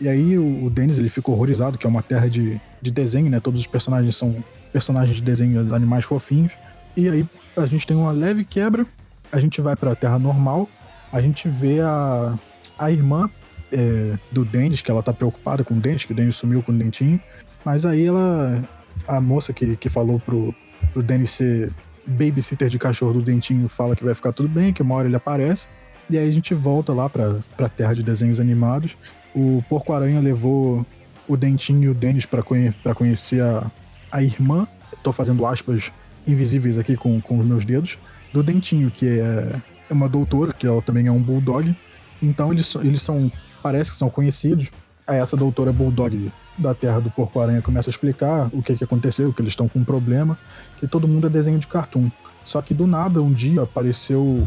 E aí o, o Dennis ele fica horrorizado, que é uma terra de, de desenho, né? Todos os personagens são personagens de desenho, animais fofinhos. E aí a gente tem uma leve quebra, a gente vai pra terra normal, a gente vê a, a irmã é, do Dennis, que ela tá preocupada com o Dennis, que o Dennis sumiu com o dentinho. Mas aí ela. A moça que, que falou pro, pro Dennis ser babysitter de cachorro do dentinho fala que vai ficar tudo bem, que uma hora ele aparece. E aí a gente volta lá pra, pra terra de desenhos animados. O Porco-Aranha levou o Dentinho e o Dennis pra, conhe pra conhecer a, a irmã. Tô fazendo aspas invisíveis aqui com, com os meus dedos. Do Dentinho, que é, é uma doutora, que ela também é um bulldog. Então eles, eles são. Parece que são conhecidos. Aí essa doutora Bulldog da Terra do Porco-Aranha começa a explicar o que, que aconteceu, que eles estão com um problema, que todo mundo é desenho de cartoon. Só que do nada, um dia apareceu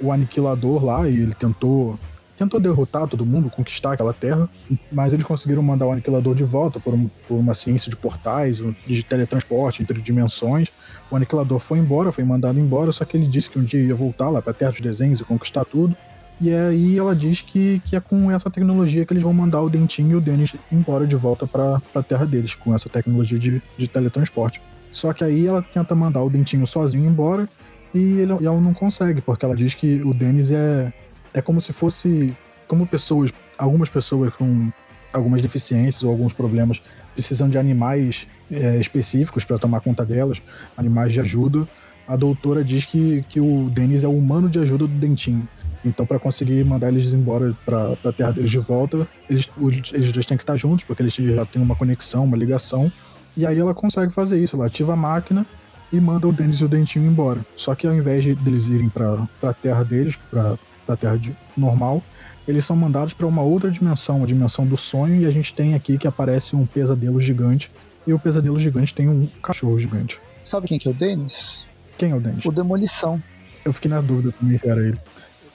o aniquilador lá e ele tentou tentou derrotar todo mundo, conquistar aquela terra, mas eles conseguiram mandar o aniquilador de volta por, um- por uma ciência de portais, de teletransporte entre dimensões. O aniquilador foi embora, foi mandado embora, só que ele disse que um dia ia voltar lá para a Terra dos Desenhos e conquistar tudo. E aí ela diz que, que é com essa tecnologia que eles vão mandar o Dentinho e o Dennis embora de volta para a Terra deles, com essa tecnologia de, de teletransporte. Só que aí ela tenta mandar o Dentinho sozinho embora e, ele, e ela não consegue, porque ela diz que o Dennis é, é como se fosse. Como pessoas. Algumas pessoas com algumas deficiências ou alguns problemas precisam de animais é, específicos para tomar conta delas, animais de ajuda. A doutora diz que, que o Dennis é o humano de ajuda do Dentinho. Então, para conseguir mandar eles embora para a terra deles de volta, eles, eles dois têm que estar juntos, porque eles já têm uma conexão, uma ligação. E aí ela consegue fazer isso. Ela ativa a máquina e manda o Dennis e o Dentinho embora. Só que ao invés de deles irem para a terra deles, para a terra de- normal, eles são mandados para uma outra dimensão, a dimensão do sonho, e a gente tem aqui que aparece um pesadelo gigante. E o pesadelo gigante tem um cachorro gigante. Sabe quem que é o Dennis? Quem é o Dennis? O Demolição. Eu fiquei na dúvida também se era ele.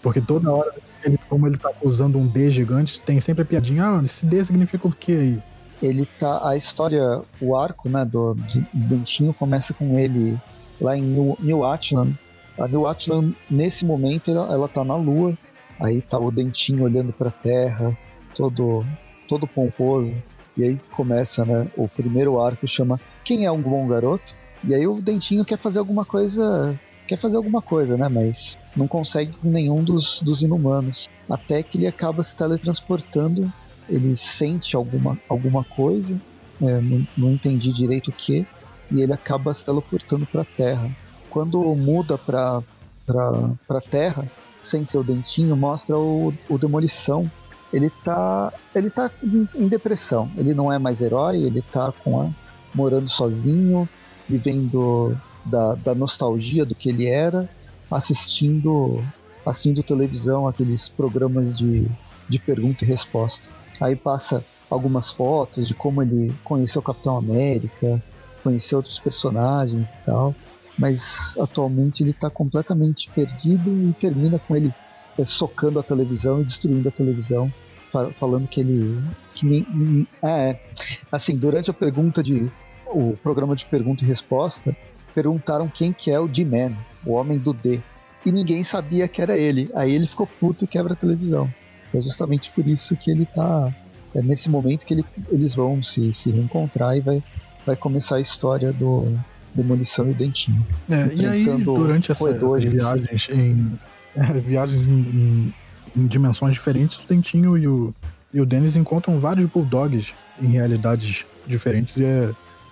Porque toda hora, ele, como ele tá usando um D gigante, tem sempre a piadinha, ah, esse D significa o que aí? Ele tá. A história, o arco, né, do, Dentinho começa com ele lá em New, New Atlan. A New Atlan, nesse momento, ela, ela tá na Lua Aí tá o dentinho olhando pra terra, todo, todo pomposo. E aí começa, né? O primeiro arco chama Quem é um bom garoto? E aí o dentinho quer fazer alguma coisa. Quer fazer alguma coisa, né? Mas não consegue com nenhum dos, dos inumanos. Até que ele acaba se teletransportando. Ele sente alguma, alguma coisa. É, não, não entendi direito o que. E ele acaba se teleportando pra Terra. Quando muda pra, pra Terra, sem seu dentinho, mostra o, o Demolição. Ele tá, ele tá em, em depressão. Ele não é mais herói, ele tá com a, morando sozinho, vivendo da, da nostalgia do que ele era, assistindo, assistindo televisão, aqueles programas de, de pergunta e resposta. Aí passa algumas fotos de como ele conheceu o Capitão América, conheceu outros personagens e tal mas atualmente ele está completamente perdido e termina com ele é, socando a televisão e destruindo a televisão, falando que ele. Que nem, é, assim, durante a pergunta de. o programa de pergunta e resposta, perguntaram quem que é o D-Man, o homem do D. E ninguém sabia que era ele. Aí ele ficou puto e quebra a televisão. É justamente por isso que ele tá. É nesse momento que ele, eles vão se, se reencontrar e vai, vai começar a história do, Demolição e Dentinho. É, e aí, durante essa, essas viagens em, é, viagens em, em, em, dimensões diferentes, o Dentinho e o, e o Dennis encontram vários Bulldogs em realidades diferentes e é,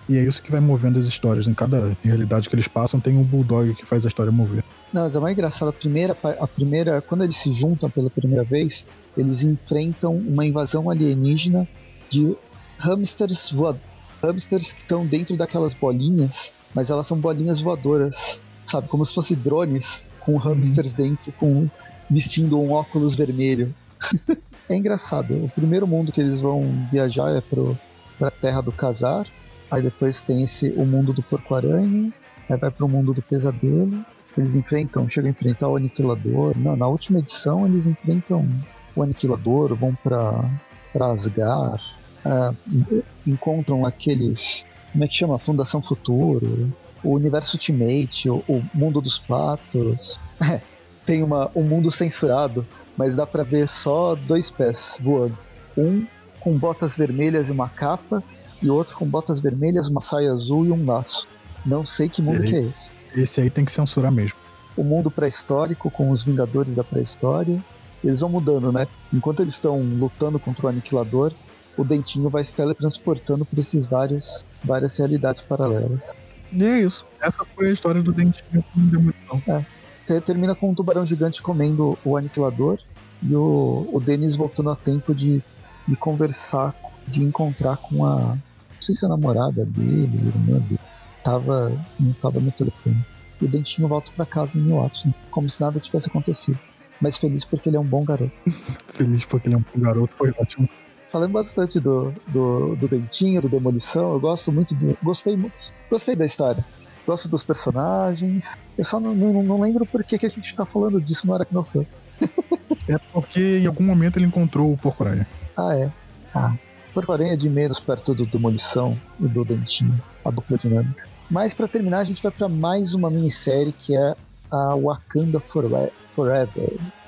e é isso que vai movendo as histórias. Em cada realidade que eles passam, tem um Bulldog que faz a história mover. Não, mas é mais engraçado. A primeira, a primeira, quando eles se juntam pela primeira vez, eles enfrentam uma invasão alienígena de hamsters voadores. Hamsters que estão dentro daquelas bolinhas mas elas são bolinhas voadoras, sabe? Como se fossem drones com hamsters uhum. dentro, com vestindo um óculos vermelho. é engraçado. O primeiro mundo que eles vão viajar é pro, pra Terra do Casar. Aí depois tem esse o mundo do Porco-Aranha. Aí vai pro mundo do Pesadelo. Eles enfrentam, chegam a enfrentar o Aniquilador. Não, na última edição eles enfrentam o Aniquilador, vão pra, pra Asgard. Uh, encontram aqueles como é que chama? Fundação Futuro, o Universo Ultimate, o, o Mundo dos Patos. É, tem uma, um mundo censurado, mas dá para ver só dois pés voando. Um com botas vermelhas e uma capa, e outro com botas vermelhas, uma saia azul e um laço. Não sei que mundo que é esse. Esse aí tem que censurar mesmo. O mundo pré-histórico com os Vingadores da pré-história. Eles vão mudando, né? Enquanto eles estão lutando contra o Aniquilador, o Dentinho vai se teletransportando por esses vários várias realidades paralelas. E é isso. Essa foi a história do Dentinho com demolição. É. Você termina com um tubarão gigante comendo o aniquilador e o, o Denis voltando a tempo de, de conversar, de encontrar com a. Não sei se a namorada dele, a irmã dele. Tava, não tava no telefone. E o Dentinho volta para casa em Watson, como se nada tivesse acontecido. Mas feliz porque ele é um bom garoto. feliz porque ele é um bom garoto, foi ótimo falando bastante do, do, do Dentinho, do Demolição. Eu gosto muito do. Gostei, gostei da história. Gosto dos personagens. Eu só não, não, não lembro por que, que a gente tá falando disso no Aracnofan. é porque em algum momento ele encontrou o Porco-Aranha. Ah, é. Ah. Porco-Aranha é de menos perto do Demolição e do Dentinho, a dupla dinâmica. Mas para terminar, a gente vai para mais uma minissérie que é a Wakanda Forever.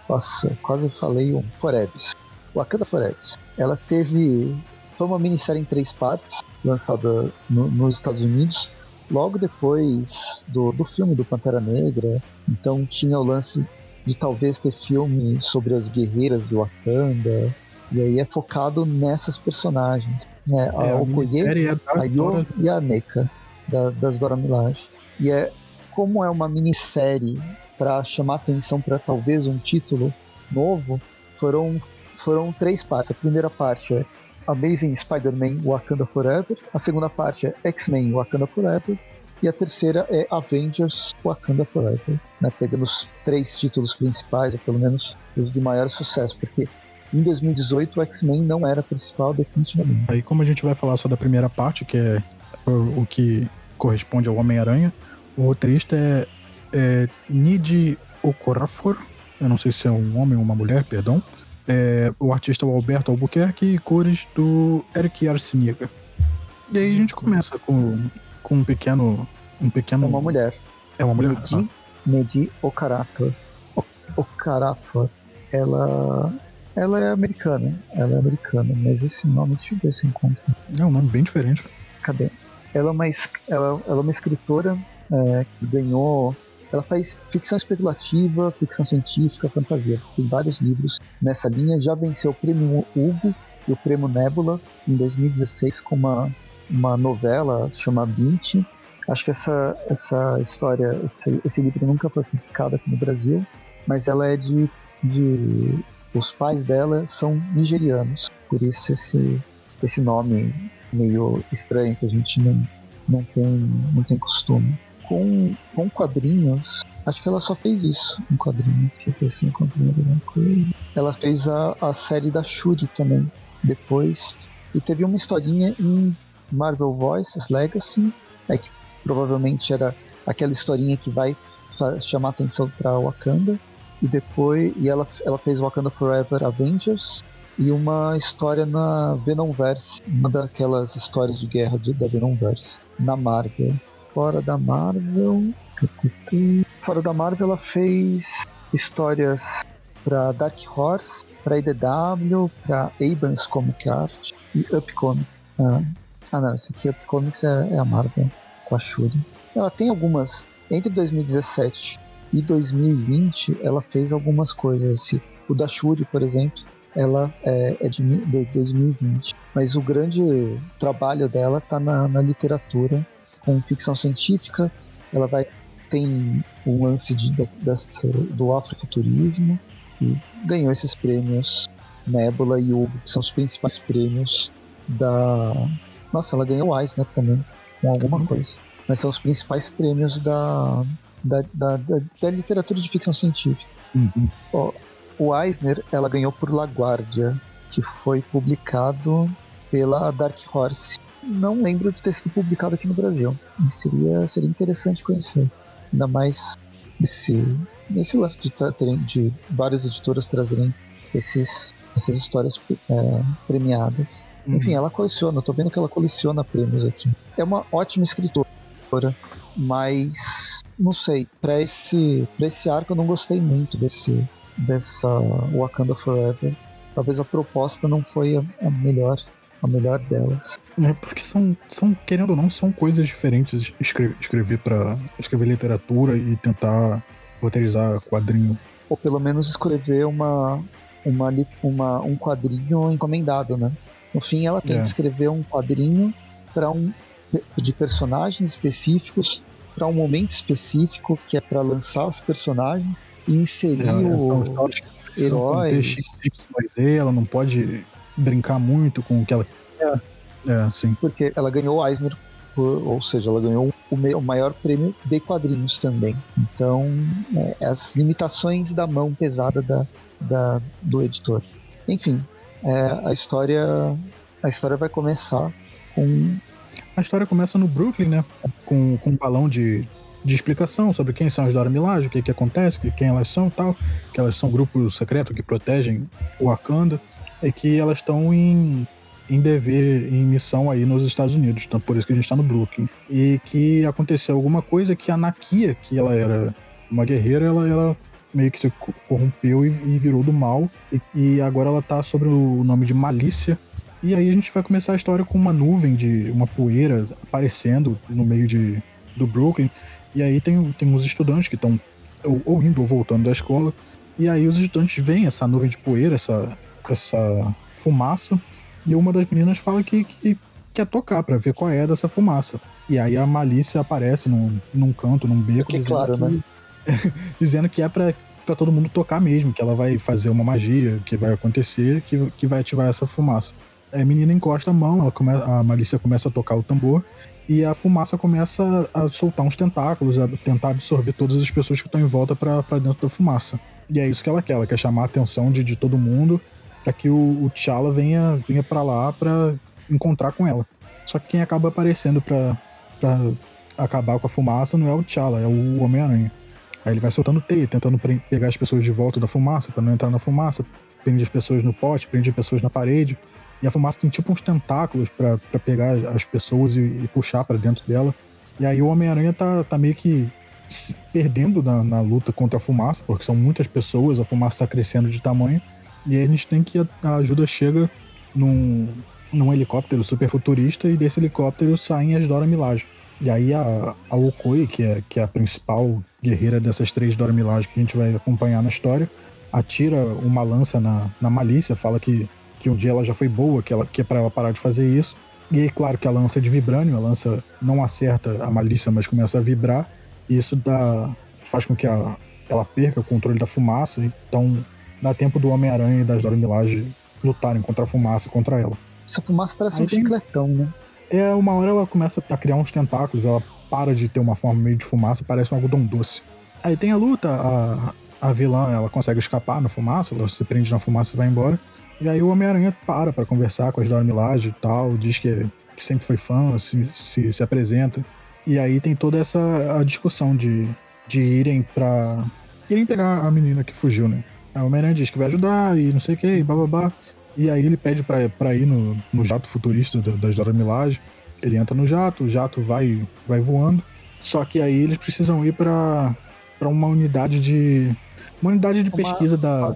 Nossa, quase falei um Forever. Wakanda Forever. Ela teve. Foi uma minissérie em três partes, lançada no, nos Estados Unidos, logo depois do, do filme do Pantera Negra. Então tinha o lance de talvez ter filme sobre as guerreiras do Wakanda. E aí é focado nessas personagens. Né? A é, Okoye, a, a Yo e a Neka, da, das Dora Milaje. E é como é uma minissérie para chamar atenção para talvez um título novo, foram foram três partes. A primeira parte é Amazing Spider-Man Wakanda Forever, a segunda parte é X-Men Wakanda Forever, e a terceira é Avengers Wakanda Forever, né, pegando os três títulos principais, ou pelo menos os de maior sucesso, porque em 2018 o X-Men não era principal definitivamente. Aí como a gente vai falar só da primeira parte, que é o, o que corresponde ao Homem-Aranha, o roteirista é, é Nid Okorafor, eu não sei se é um homem ou uma mulher, perdão, é, o artista é o Alberto Albuquerque e cores do Eric Arciniga. E aí a gente começa com, com um pequeno. Um pequeno. É uma mulher. É uma mulher. Medi, ah. Medi Okarator. Okarafor. ela ela é americana, ela é americana, mas esse nome, deixa eu ver se encontra. É um nome bem diferente. Cadê? Ela é uma, ela, ela é uma escritora é, que ganhou. Ela faz ficção especulativa, ficção científica, fantasia. Tem vários livros nessa linha. Já venceu o prêmio Hugo e o prêmio Nebula em 2016 com uma, uma novela chamada Bint. Acho que essa, essa história, esse, esse livro nunca foi publicado aqui no Brasil, mas ela é de, de os pais dela são nigerianos, por isso esse, esse nome meio estranho que a gente não, não, tem, não tem costume. Com, com quadrinhos, acho que ela só fez isso, um quadrinho. Deixa eu se encontro alguma coisa. Ela fez a, a série da Shuri também, depois. E teve uma historinha em Marvel Voices Legacy, é que provavelmente era aquela historinha que vai chamar atenção para Wakanda e depois e ela, ela fez Wakanda Forever Avengers e uma história na Venomverse, uma daquelas histórias de guerra de, da Venomverse, na Marvel. Fora da Marvel. Fora da Marvel ela fez histórias para Dark Horse, para IDW, para Abrams Comic Art e Up Comics. Ah, ah, não, esse aqui Up Comics é, é a Marvel com a Shuri. Ela tem algumas entre 2017 e 2020 ela fez algumas coisas. Assim. O da Shuri, por exemplo, ela é, é de, de 2020. Mas o grande trabalho dela está na, na, literatura, com ficção científica. Ela vai tem um lance de, de, dessa, do afrofuturismo e ganhou esses prêmios Nebula e Hugo, que são os principais prêmios da. Nossa, ela ganhou o Eisner também, com alguma coisa. Mas são os principais prêmios da, da, da, da, da literatura de ficção científica. Uhum. Ó, o Eisner, ela ganhou por La Guardia, que foi publicado pela Dark Horse. Não lembro de ter sido publicado aqui no Brasil. Seria, seria interessante conhecer. Ainda mais esse, esse lance de, de várias editoras trazerem esses, essas histórias é, premiadas. Uhum. Enfim, ela coleciona, eu tô vendo que ela coleciona prêmios aqui. É uma ótima escritora, mas não sei, para esse, pra esse arco eu não gostei muito desse dessa Wakanda Forever. Talvez a proposta não foi a, a melhor a melhor delas. É porque são, são, querendo ou não, são coisas diferentes escrever, escrever para escrever literatura e tentar roteirizar quadrinho. Ou pelo menos escrever uma, uma, uma um quadrinho encomendado, né? No fim, ela tem é. que escrever um quadrinho para um de personagens específicos para um momento específico que é para lançar os personagens e inserir é, o herói. ela não pode brincar muito com o que ela. É, é sim. Porque ela ganhou o Eisner, ou seja, ela ganhou o, o, maior prêmio de quadrinhos também. Então, é, as limitações da mão pesada da, da do editor. Enfim, é, a história a história vai começar com a história começa no Brooklyn, né? Com, com um balão de, de explicação sobre quem são as Dora Milaje, o que, que acontece, quem elas são e tal. Que elas são um grupo secreto que protegem o Wakanda. E que elas estão em, em dever, em missão aí nos Estados Unidos. Então por isso que a gente está no Brooklyn. E que aconteceu alguma coisa que a Nakia, que ela era uma guerreira, ela, ela meio que se corrompeu e, e virou do mal. E, e, agora ela tá sobre o nome de Malícia, e aí a gente vai começar a história com uma nuvem de uma poeira aparecendo no meio de, do Brooklyn. E aí tem, tem uns estudantes que estão ou, ou, indo ou voltando da escola. E aí os estudantes veem essa nuvem de poeira, essa, essa fumaça. E uma das meninas fala que, que quer tocar para ver qual é dessa fumaça. E aí a malícia aparece num, num canto, num beco, dizendo, claro, que, né? dizendo que é para para todo mundo tocar mesmo, que ela vai fazer uma magia, que vai acontecer, que, que vai ativar essa fumaça. A menina encosta a mão, ela come, a Malícia começa a tocar o tambor e a fumaça começa a soltar uns tentáculos, a tentar absorver todas as pessoas que estão em volta para dentro da fumaça. E é isso que ela quer, ela quer chamar a atenção de, de todo mundo para que o, o T'Challa venha, venha para lá para encontrar com ela. Só que quem acaba aparecendo para acabar com a fumaça não é o T'Challa, é o Homem-Aranha. Aí ele vai soltando teia, tentando pegar as pessoas de volta da fumaça, para não entrar na fumaça. Prende as pessoas no poste, prende as pessoas na parede. E a fumaça tem tipo uns tentáculos para pegar as pessoas e, e puxar para dentro dela. E aí o Homem-Aranha tá, tá meio que se perdendo na, na, luta contra a fumaça, porque são muitas pessoas, a fumaça está crescendo de tamanho, e aí a gente tem que a, ajuda chega num, num helicóptero super futurista, e desse helicóptero saem as Dora Milaje. E aí a, a Okoi, que é, que é a principal guerreira dessas três Dora Milaje que a gente vai acompanhar na história, atira uma lança na, na malícia, fala que, que um dia ela já foi boa, que, ela, que é para ela parar de fazer isso. E aí, claro que a lança é de vibrânio, a lança não acerta a malícia, mas começa a vibrar. E isso dá, faz com que a, ela perca o controle da fumaça. Então dá tempo do Homem-Aranha e das Dora Milaje lutarem contra a fumaça e contra ela. Essa fumaça parece aí um tem... chicletão, né? É, uma hora ela começa a criar uns tentáculos, ela para de ter uma forma meio de fumaça, parece um algodão doce. Aí tem a luta, a, a vilã ela consegue escapar na fumaça, ela se prende na fumaça e vai embora. E aí o Homem-Aranha para pra conversar com as Dora Milaje e tal, diz que, que sempre foi fã, se, se, se apresenta. E aí tem toda essa a discussão de, de irem pra. irem pegar a menina que fugiu, né? Aí o Homem-Aranha diz que vai ajudar e não sei o que, e bababá. E aí ele pede pra, pra ir no, no jato futurista das Dora Milaje. Ele entra no jato, o jato vai, vai voando. Só que aí eles precisam ir pra, pra uma unidade de uma unidade de pesquisa da,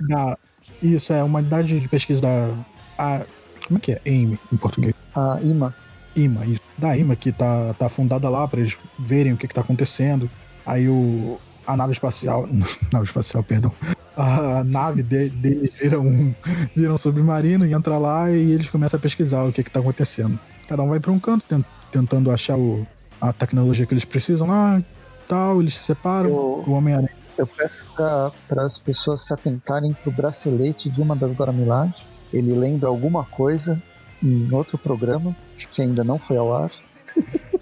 da. Isso, é, uma unidade de pesquisa da. A, como é que é? AIM em português? A IMA. IMA, isso. Da IMA, que tá, tá fundada lá para eles verem o que, que tá acontecendo. Aí o. A nave espacial. nave espacial, perdão. A nave deles de, vira, um, vira um submarino e entra lá e eles começam a pesquisar o que, que tá acontecendo. Cada um vai para um canto tentando achar o, a tecnologia que eles precisam lá tal, eles se separam. O, o Homem-Aranha eu peço para as pessoas se atentarem para o bracelete de uma das Dora Milaje. Ele lembra alguma coisa em outro programa que ainda não foi ao ar.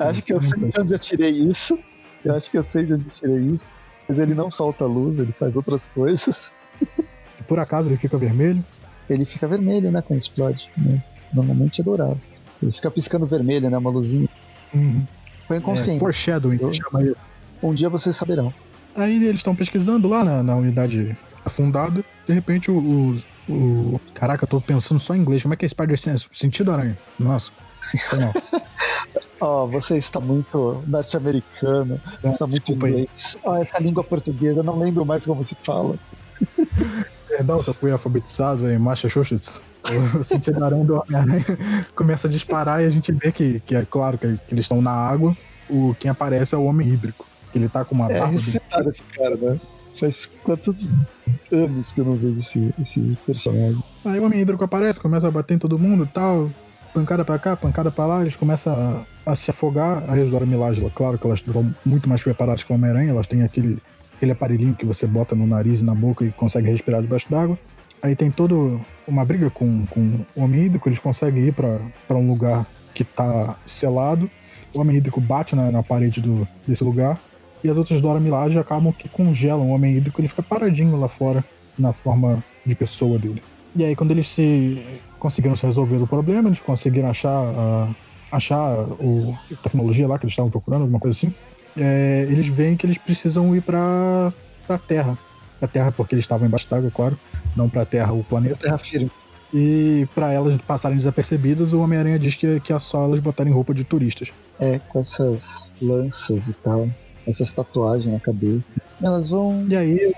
acho que eu sei de onde eu tirei isso. Eu acho que eu sei de onde eu tirei isso. Mas ele não solta luz, ele faz outras coisas. Por acaso ele fica vermelho? Ele fica vermelho, né, quando explode. Mas normalmente é dourado. Ele fica piscando vermelho, né, uma luzinha. Uhum. Foi inconsciente. É, foreshadowing, eu... chama isso. Um dia vocês saberão. Aí eles estão pesquisando lá na, na, unidade afundada. De repente o, o, o, Caraca, eu tô pensando só em inglês. Como é que é Spider Sense? Sentido aranha. Nossa. Sim. Ó, oh, você está muito norte-americano, é, está muito inglês. Ó, oh, essa língua portuguesa, eu não lembro mais como se fala. Perdão, só fui alfabetizado em Massachusetts. O sentido aranha do Homem-Aranha começa a disparar e a gente vê que, que é claro que, que eles estão na água. O, quem aparece é o Homem Hídrico. Ele tá com uma é, barba. Esse cara, esse cara, né? Faz quantos anos que eu não vejo esse, esse personagem. Aí o Homem Hídrico aparece, começa a bater em todo mundo e tal. Pancada pra cá, pancada pra lá, eles começam a, a se afogar. A Resdora Milagre, claro que elas estão muito mais preparadas que o Homem-Aranha, elas têm aquele, aquele aparelhinho que você bota no nariz e na boca e consegue respirar debaixo d'água. Aí tem toda uma briga com, com o Homem Hídrico, eles conseguem ir para um lugar que tá selado. O Homem Hídrico bate na, na parede do, desse lugar e as outras Dora Milaje acabam que congelam o Homem Hídrico, ele fica paradinho lá fora, na forma de pessoa dele. E aí, quando eles se conseguiram se resolver o problema, eles conseguiram achar uh, achar o, a tecnologia lá que eles estavam procurando, alguma coisa assim, é, eles veem que eles precisam ir para a Terra. A Terra porque eles estavam embaixo d'água, claro, não para a Terra, o planeta. Terra firme. E para elas passarem desapercebidas, o Homem-Aranha diz que, que é só elas botarem roupa de turistas. É, com essas lanças e tal essas tatuagens na cabeça. Elas vão. E aí,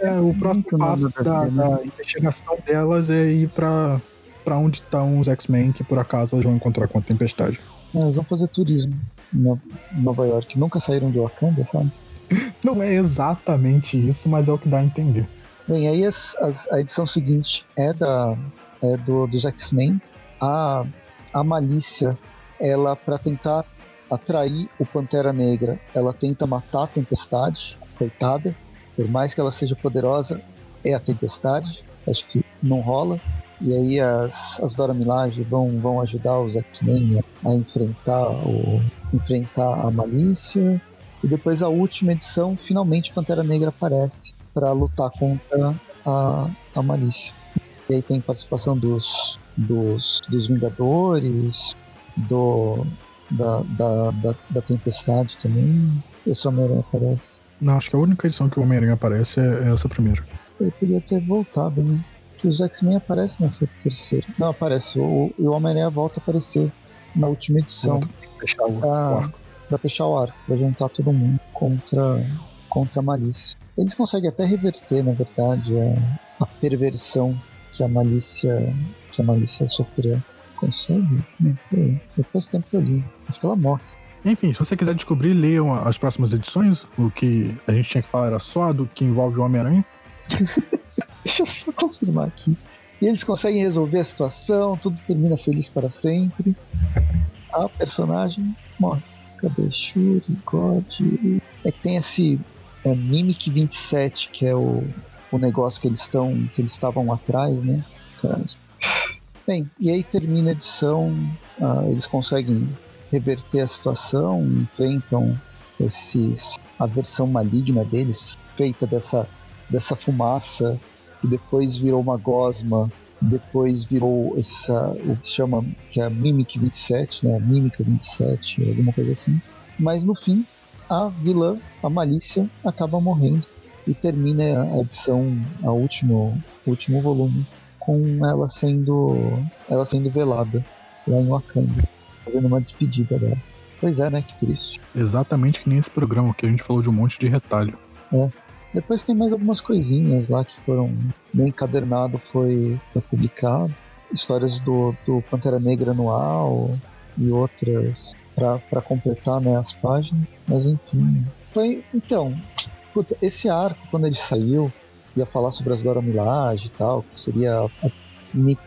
é, o próximo passo da, da, investigação delas é ir pra, pra onde estão os X-Men, que por acaso elas vão encontrar com a tempestade. elas vão fazer turismo em Nova York. Nunca saíram de Wakanda, sabe? Não é exatamente isso, mas é o que dá a entender. Bem, aí as, as, a edição seguinte é da é do, dos X-Men. A, a Malícia, ela, para tentar atrair o Pantera Negra. Ela tenta matar a Tempestade, coitada. Por mais que ela seja poderosa, é a Tempestade. Acho que não rola. E aí as, as Dora Milaje vão, vão ajudar os X-Men a enfrentar, o, enfrentar a malícia. E depois a última edição, finalmente Pantera Negra aparece para lutar contra a, a malícia. E aí tem participação dos, dos, dos Vingadores, do, da, da, da, da Tempestade também. Esse Homem-Aranha aparece. Não, acho que a única edição que o Homem-Aranha aparece é, é essa primeira. Ele podia ter voltado, né? Que os X-Men aparecem nessa terceira. Não, aparece. O, o Homem-Aranha volta a aparecer na última edição. Fechar o ah, arco. para fechar o arco, para juntar todo mundo contra contra a malícia. Eles conseguem até reverter, na verdade, a, a perversão que a malícia que a malícia sofreu. Consegue? Né? Depois do tempo que eu li. Acho que ela morre. Enfim, se você quiser descobrir, leiam as próximas edições. O que a gente tinha que falar era só do que envolve o Homem-Aranha. Deixa eu só confirmar aqui. E eles conseguem resolver a situação, tudo termina feliz para sempre. A personagem morre. Cadê Shuri, God? É que tem esse é, Mimic 27, que é o, o negócio que eles estão que eles estavam atrás, né? Bem, e aí termina a edição, uh, eles conseguem reverter a situação, enfrentam esses a versão maligna deles, feita dessa dessa fumaça que depois virou uma gosma, depois virou essa o que chama que é a Mimic 27, né? Mímica 27, alguma coisa assim. Mas no fim, a vilã, a Malícia, acaba morrendo e termina a edição, a último, último volume, com ela sendo, ela sendo velada lá em Wakanda, fazendo uma despedida dela. Pois é, né? Que triste. Exatamente que nem esse programa que a gente falou de um monte de retalho. É. Depois tem mais algumas coisinhas lá que foram. Meu encadernado foi, foi publicado. Histórias do, do Pantera Negra anual e outras para completar né, as páginas. Mas enfim. Foi. Então, puta, esse arco, quando ele saiu, ia falar sobre as Dora Milaje e tal, que seria.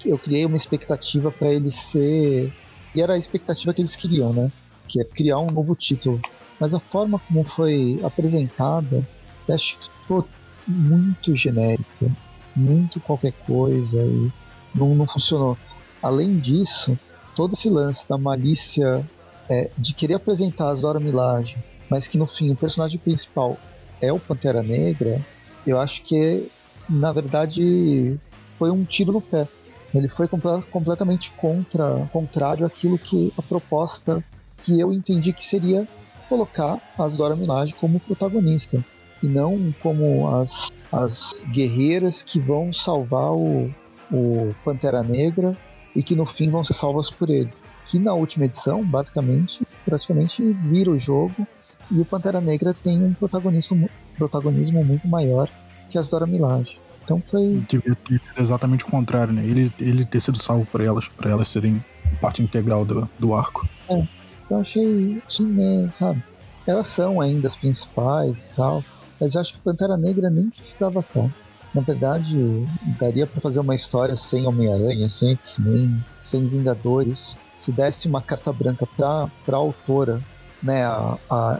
Eu criei uma expectativa para ele ser. E era a expectativa que eles queriam, né? Que é criar um novo título. Mas a forma como foi apresentada, acho que ficou muito genérica, muito qualquer coisa e não, não funcionou. Além disso, todo esse lance da malícia é, de querer apresentar as Dora Milaje, mas que no fim o personagem principal é o Pantera Negra, eu acho que na verdade foi um tiro no pé. Ele foi completamente contra, contrário àquilo que a proposta que eu entendi que seria colocar as Dora Milaje como protagonista e não como as, as guerreiras que vão salvar o, o Pantera Negra e que no fim vão ser salvas por ele que na última edição, basicamente, praticamente vira o jogo e o Pantera Negra tem um protagonismo, protagonismo muito maior que as Dora Milaje. Então foi. Devia ter sido exatamente o contrário, né? Ele, ele ter sido salvo por elas, para elas serem parte integral do, do arco. É. Então achei, achei né, sabe? Elas são ainda as principais e tal, mas acho que Pantera Negra nem precisava estar. Na verdade, daria para fazer uma história sem Homem-Aranha, sem X-Men, sem Vingadores, se desse uma carta branca para a autora, né, a, a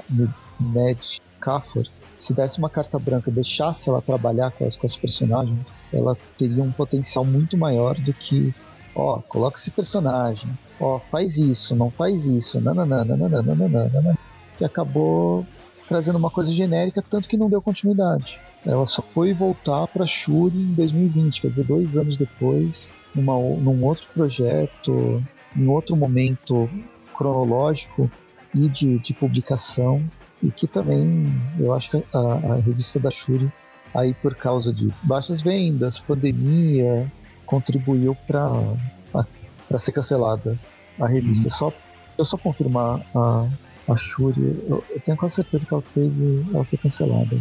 Ned Caffer, se desse uma carta branca e deixasse ela trabalhar com as, com as personagens, ela teria um potencial muito maior do que, ó, coloca esse personagem, ó, faz isso, não faz isso, nananana, nananana, que acabou trazendo uma coisa genérica, tanto que não deu continuidade. Ela só foi voltar para Shuri em 2020, quer dizer, dois anos depois, numa, num outro projeto, em outro momento cronológico e de, de publicação e que também eu acho que a, a, revista da Shuri aí por causa de baixas vendas, pandemia, contribuiu para para ser cancelada a revista. Uhum. Só eu só confirmar a, a Shuri, eu, eu, tenho quase certeza que ela teve ela foi cancelada.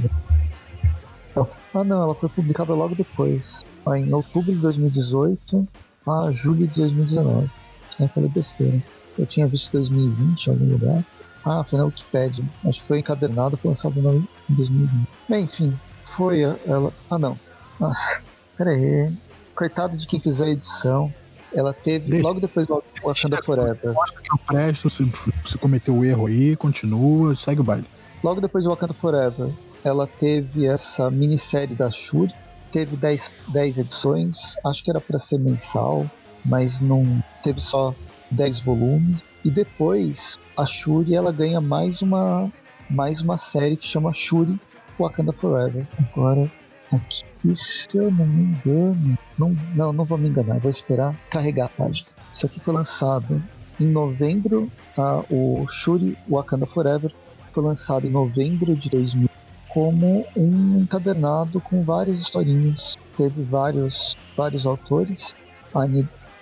Ah não, ela foi publicada logo depois, em outubro de 2018 a julho de 2019. Aí falei besteira. Eu tinha visto 2020 em algum lugar. Ah, foi na Wikipedia. Acho que foi encadernado, foi lançado em 2020. Bem, enfim, foi ela. Ah, não. Nossa, pera aí. Coitado de quem fizer a edição. Ela teve, Deixa. logo depois do Wakanda Forever. Mostra que eu presto, se, se cometeu o erro aí, continua, segue o baile. Logo depois do Wakanda Forever, ela teve essa minissérie da Shuri. Teve 10 edições, acho que era para ser mensal mas não teve só 10 volumes. E depois a Shuri ela ganha mais uma mais uma série que chama Shuri Wakanda Forever. Agora aqui, se eu não me engano, não, não, não vou me enganar, vou esperar carregar a página. Isso aqui foi lançado em novembro, tá? o Shuri Wakanda Forever foi lançado em novembro de 2000 como um encadernado com várias historinhas. Teve vários, vários autores. A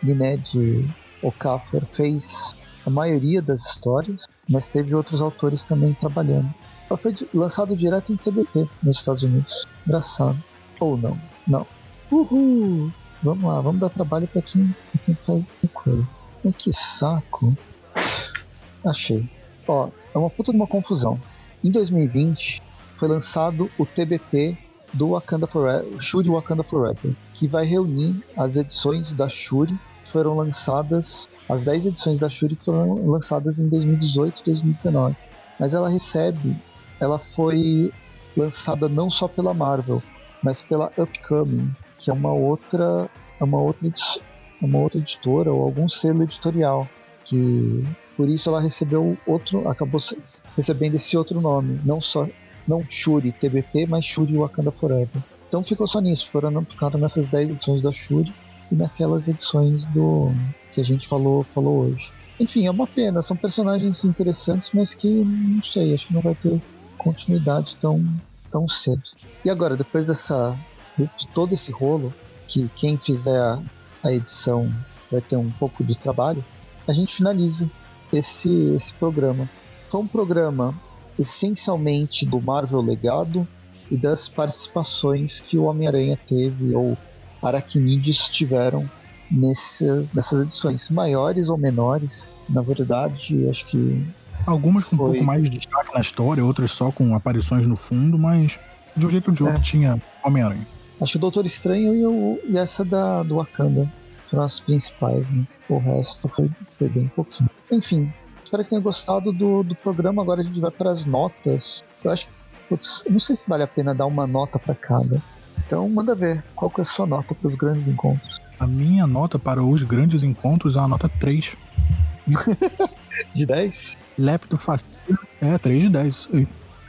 Nined Okafor fez a maioria das histórias, mas teve outros autores também trabalhando. Ela foi lançado direto em TBP nos Estados Unidos. Engraçado. Ou não. Não. Uhul! Vamos lá, vamos dar trabalho para quem, pra quem faz essa coisa. Mas que saco. Achei. Ó, é uma puta de uma confusão. Em 2020 foi lançado o TBP do Wakanda Forever, Shuri Wakanda Forever, que vai reunir as edições da Shuri foram lançadas, as 10 edições da Shuri foram lançadas em 2018 e 2019. Mas ela recebe, ela foi lançada não só pela Marvel, mas pela Upcoming, que é uma outra, é uma outra, uma outra editora ou algum selo editorial que por isso ela recebeu outro, acabou recebendo esse outro nome, não só não Shuri TBP, mas Shuri Wakanda Forever. Então ficou só nisso, foram, ficaram nessas 10 edições da Shuri e naquelas edições do que a gente falou, falou hoje. Enfim, é uma pena, são personagens interessantes, mas que não sei, acho que não vai ter continuidade tão, tão cedo. E agora, depois dessa de todo esse rolo, que quem fizer a, a edição vai ter um pouco de trabalho, a gente finaliza esse, esse programa. Foi um programa essencialmente do Marvel Legado e das participações que o Homem-Aranha teve ou aracnídeos tiveram nessas, nessas edições, maiores ou menores. Na verdade, acho que. Algumas com foi... um pouco mais de destaque na história, outras só com aparições no fundo, mas de um jeito ou de outro é. tinha Homem-Aranha. Acho que o Doutor Estranho e, o, e essa da, do Wakanda foram as principais, né? O resto foi, foi bem pouquinho. Enfim, espero que tenha gostado do, do programa. Agora a gente vai para as notas. Eu acho que, putz, não sei se vale a pena dar uma nota para cada. Então manda ver qual que é a sua nota para os grandes encontros. A minha nota para os grandes encontros é a nota 3. de 10? Lépido Facil. É, 3 de 10.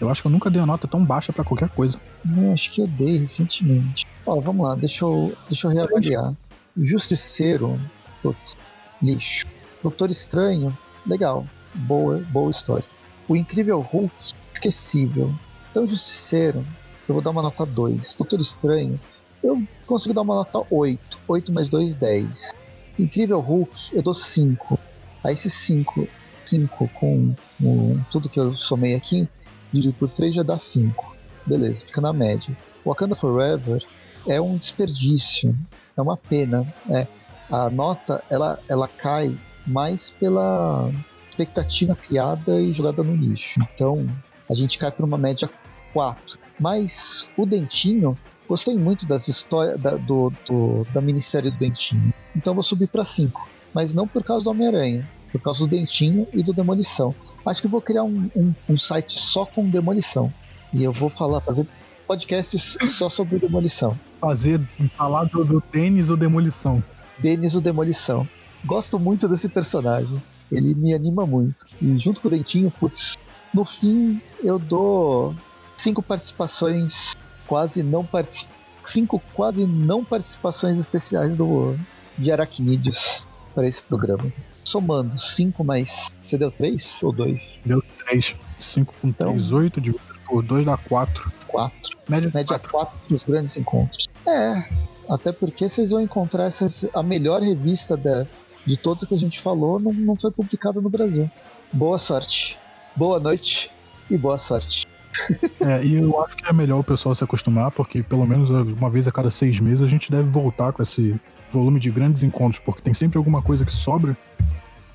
Eu acho que eu nunca dei uma nota tão baixa para qualquer coisa. Não, acho que eu dei recentemente. Ó, vamos lá, deixa eu, deixa eu reavaliar. Justiceiro, putz, lixo. Doutor Estranho, legal. Boa, boa história. O Incrível Hulk, esquecível. Então, Justiceiro, eu vou dar uma nota 2. Doutor Estranho, eu consigo dar uma nota 8. 8 mais 2, 10. Incrível Hulk, eu dou 5. Aí esse 5, 5 com, com tudo que eu somei aqui, dividido por 3 já dá 5. Beleza, fica na média. Wakanda Forever é um desperdício, é uma pena. É. A nota ela, ela cai mais pela expectativa criada e jogada no lixo. Então a gente cai para uma média 4. Mas o Dentinho, gostei muito das histórias da, do, do, da minissérie do Dentinho. Então vou subir para 5. Mas não por causa do Homem-Aranha, por causa do Dentinho e do Demolição. Acho que vou criar um, um, um site só com demolição. E eu vou falar, fazer podcasts só sobre demolição. Fazer, falar do, do Denis ou Demolição. Denis ou Demolição. Gosto muito desse personagem. Ele me anima muito. E junto com o Dentinho, putz, no fim eu dou cinco participações quase não particip... cinco quase não participações especiais do de Aracnídeos para esse programa somando 5 mais. Você deu 3 ou 2? Deu 3. 5 com 3, então, 8, dividido por 2 dá 4. 4. Média, Média 4 dos grandes encontros. É, até porque vocês vão encontrar essas, a melhor revista da, de todas que a gente falou não, não foi publicada no Brasil. Boa sorte, boa noite e boa sorte. é, e eu acho que é melhor o pessoal se acostumar, porque pelo menos uma vez a cada seis meses a gente deve voltar com esse volume de grandes encontros, porque tem sempre alguma coisa que sobra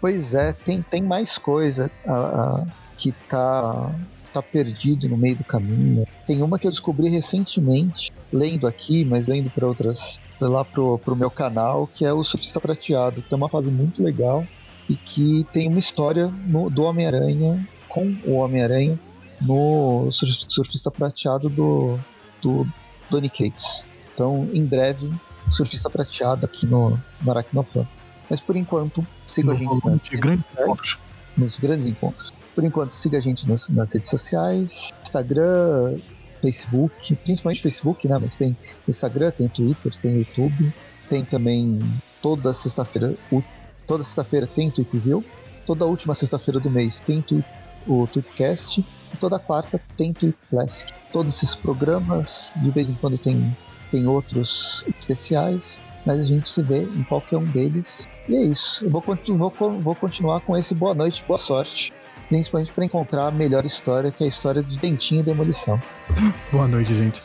Pois é, tem, tem mais coisa a, a, que tá, tá perdido no meio do caminho. Tem uma que eu descobri recentemente, lendo aqui, mas lendo para outras, lá pro, pro meu canal, que é o Surfista Prateado, que tem uma fase muito legal e que tem uma história no, do Homem-Aranha com o Homem-Aranha no Surfista Prateado do, do Donny Cates. Então, em breve, Surfista Prateado aqui no, no Aracnofan. Mas por enquanto, siga no a gente nas grandes encontros. nos grandes encontros. Por enquanto, siga a gente nos, nas redes sociais, Instagram, Facebook, principalmente Facebook, né? Mas tem Instagram, tem Twitter, tem YouTube, tem também toda sexta-feira, toda sexta-feira tem Tweet View, toda última sexta-feira do mês tem tweet, o Tweetcast toda quarta tem Tweet Classic. Todos esses programas, de vez em quando tem, tem outros especiais mas a gente se vê em qualquer um deles. E é isso. Eu vou, vou, vou continuar com esse boa noite, boa sorte principalmente para encontrar a melhor história, que é a história de Dentinho e Demolição. Boa noite, gente.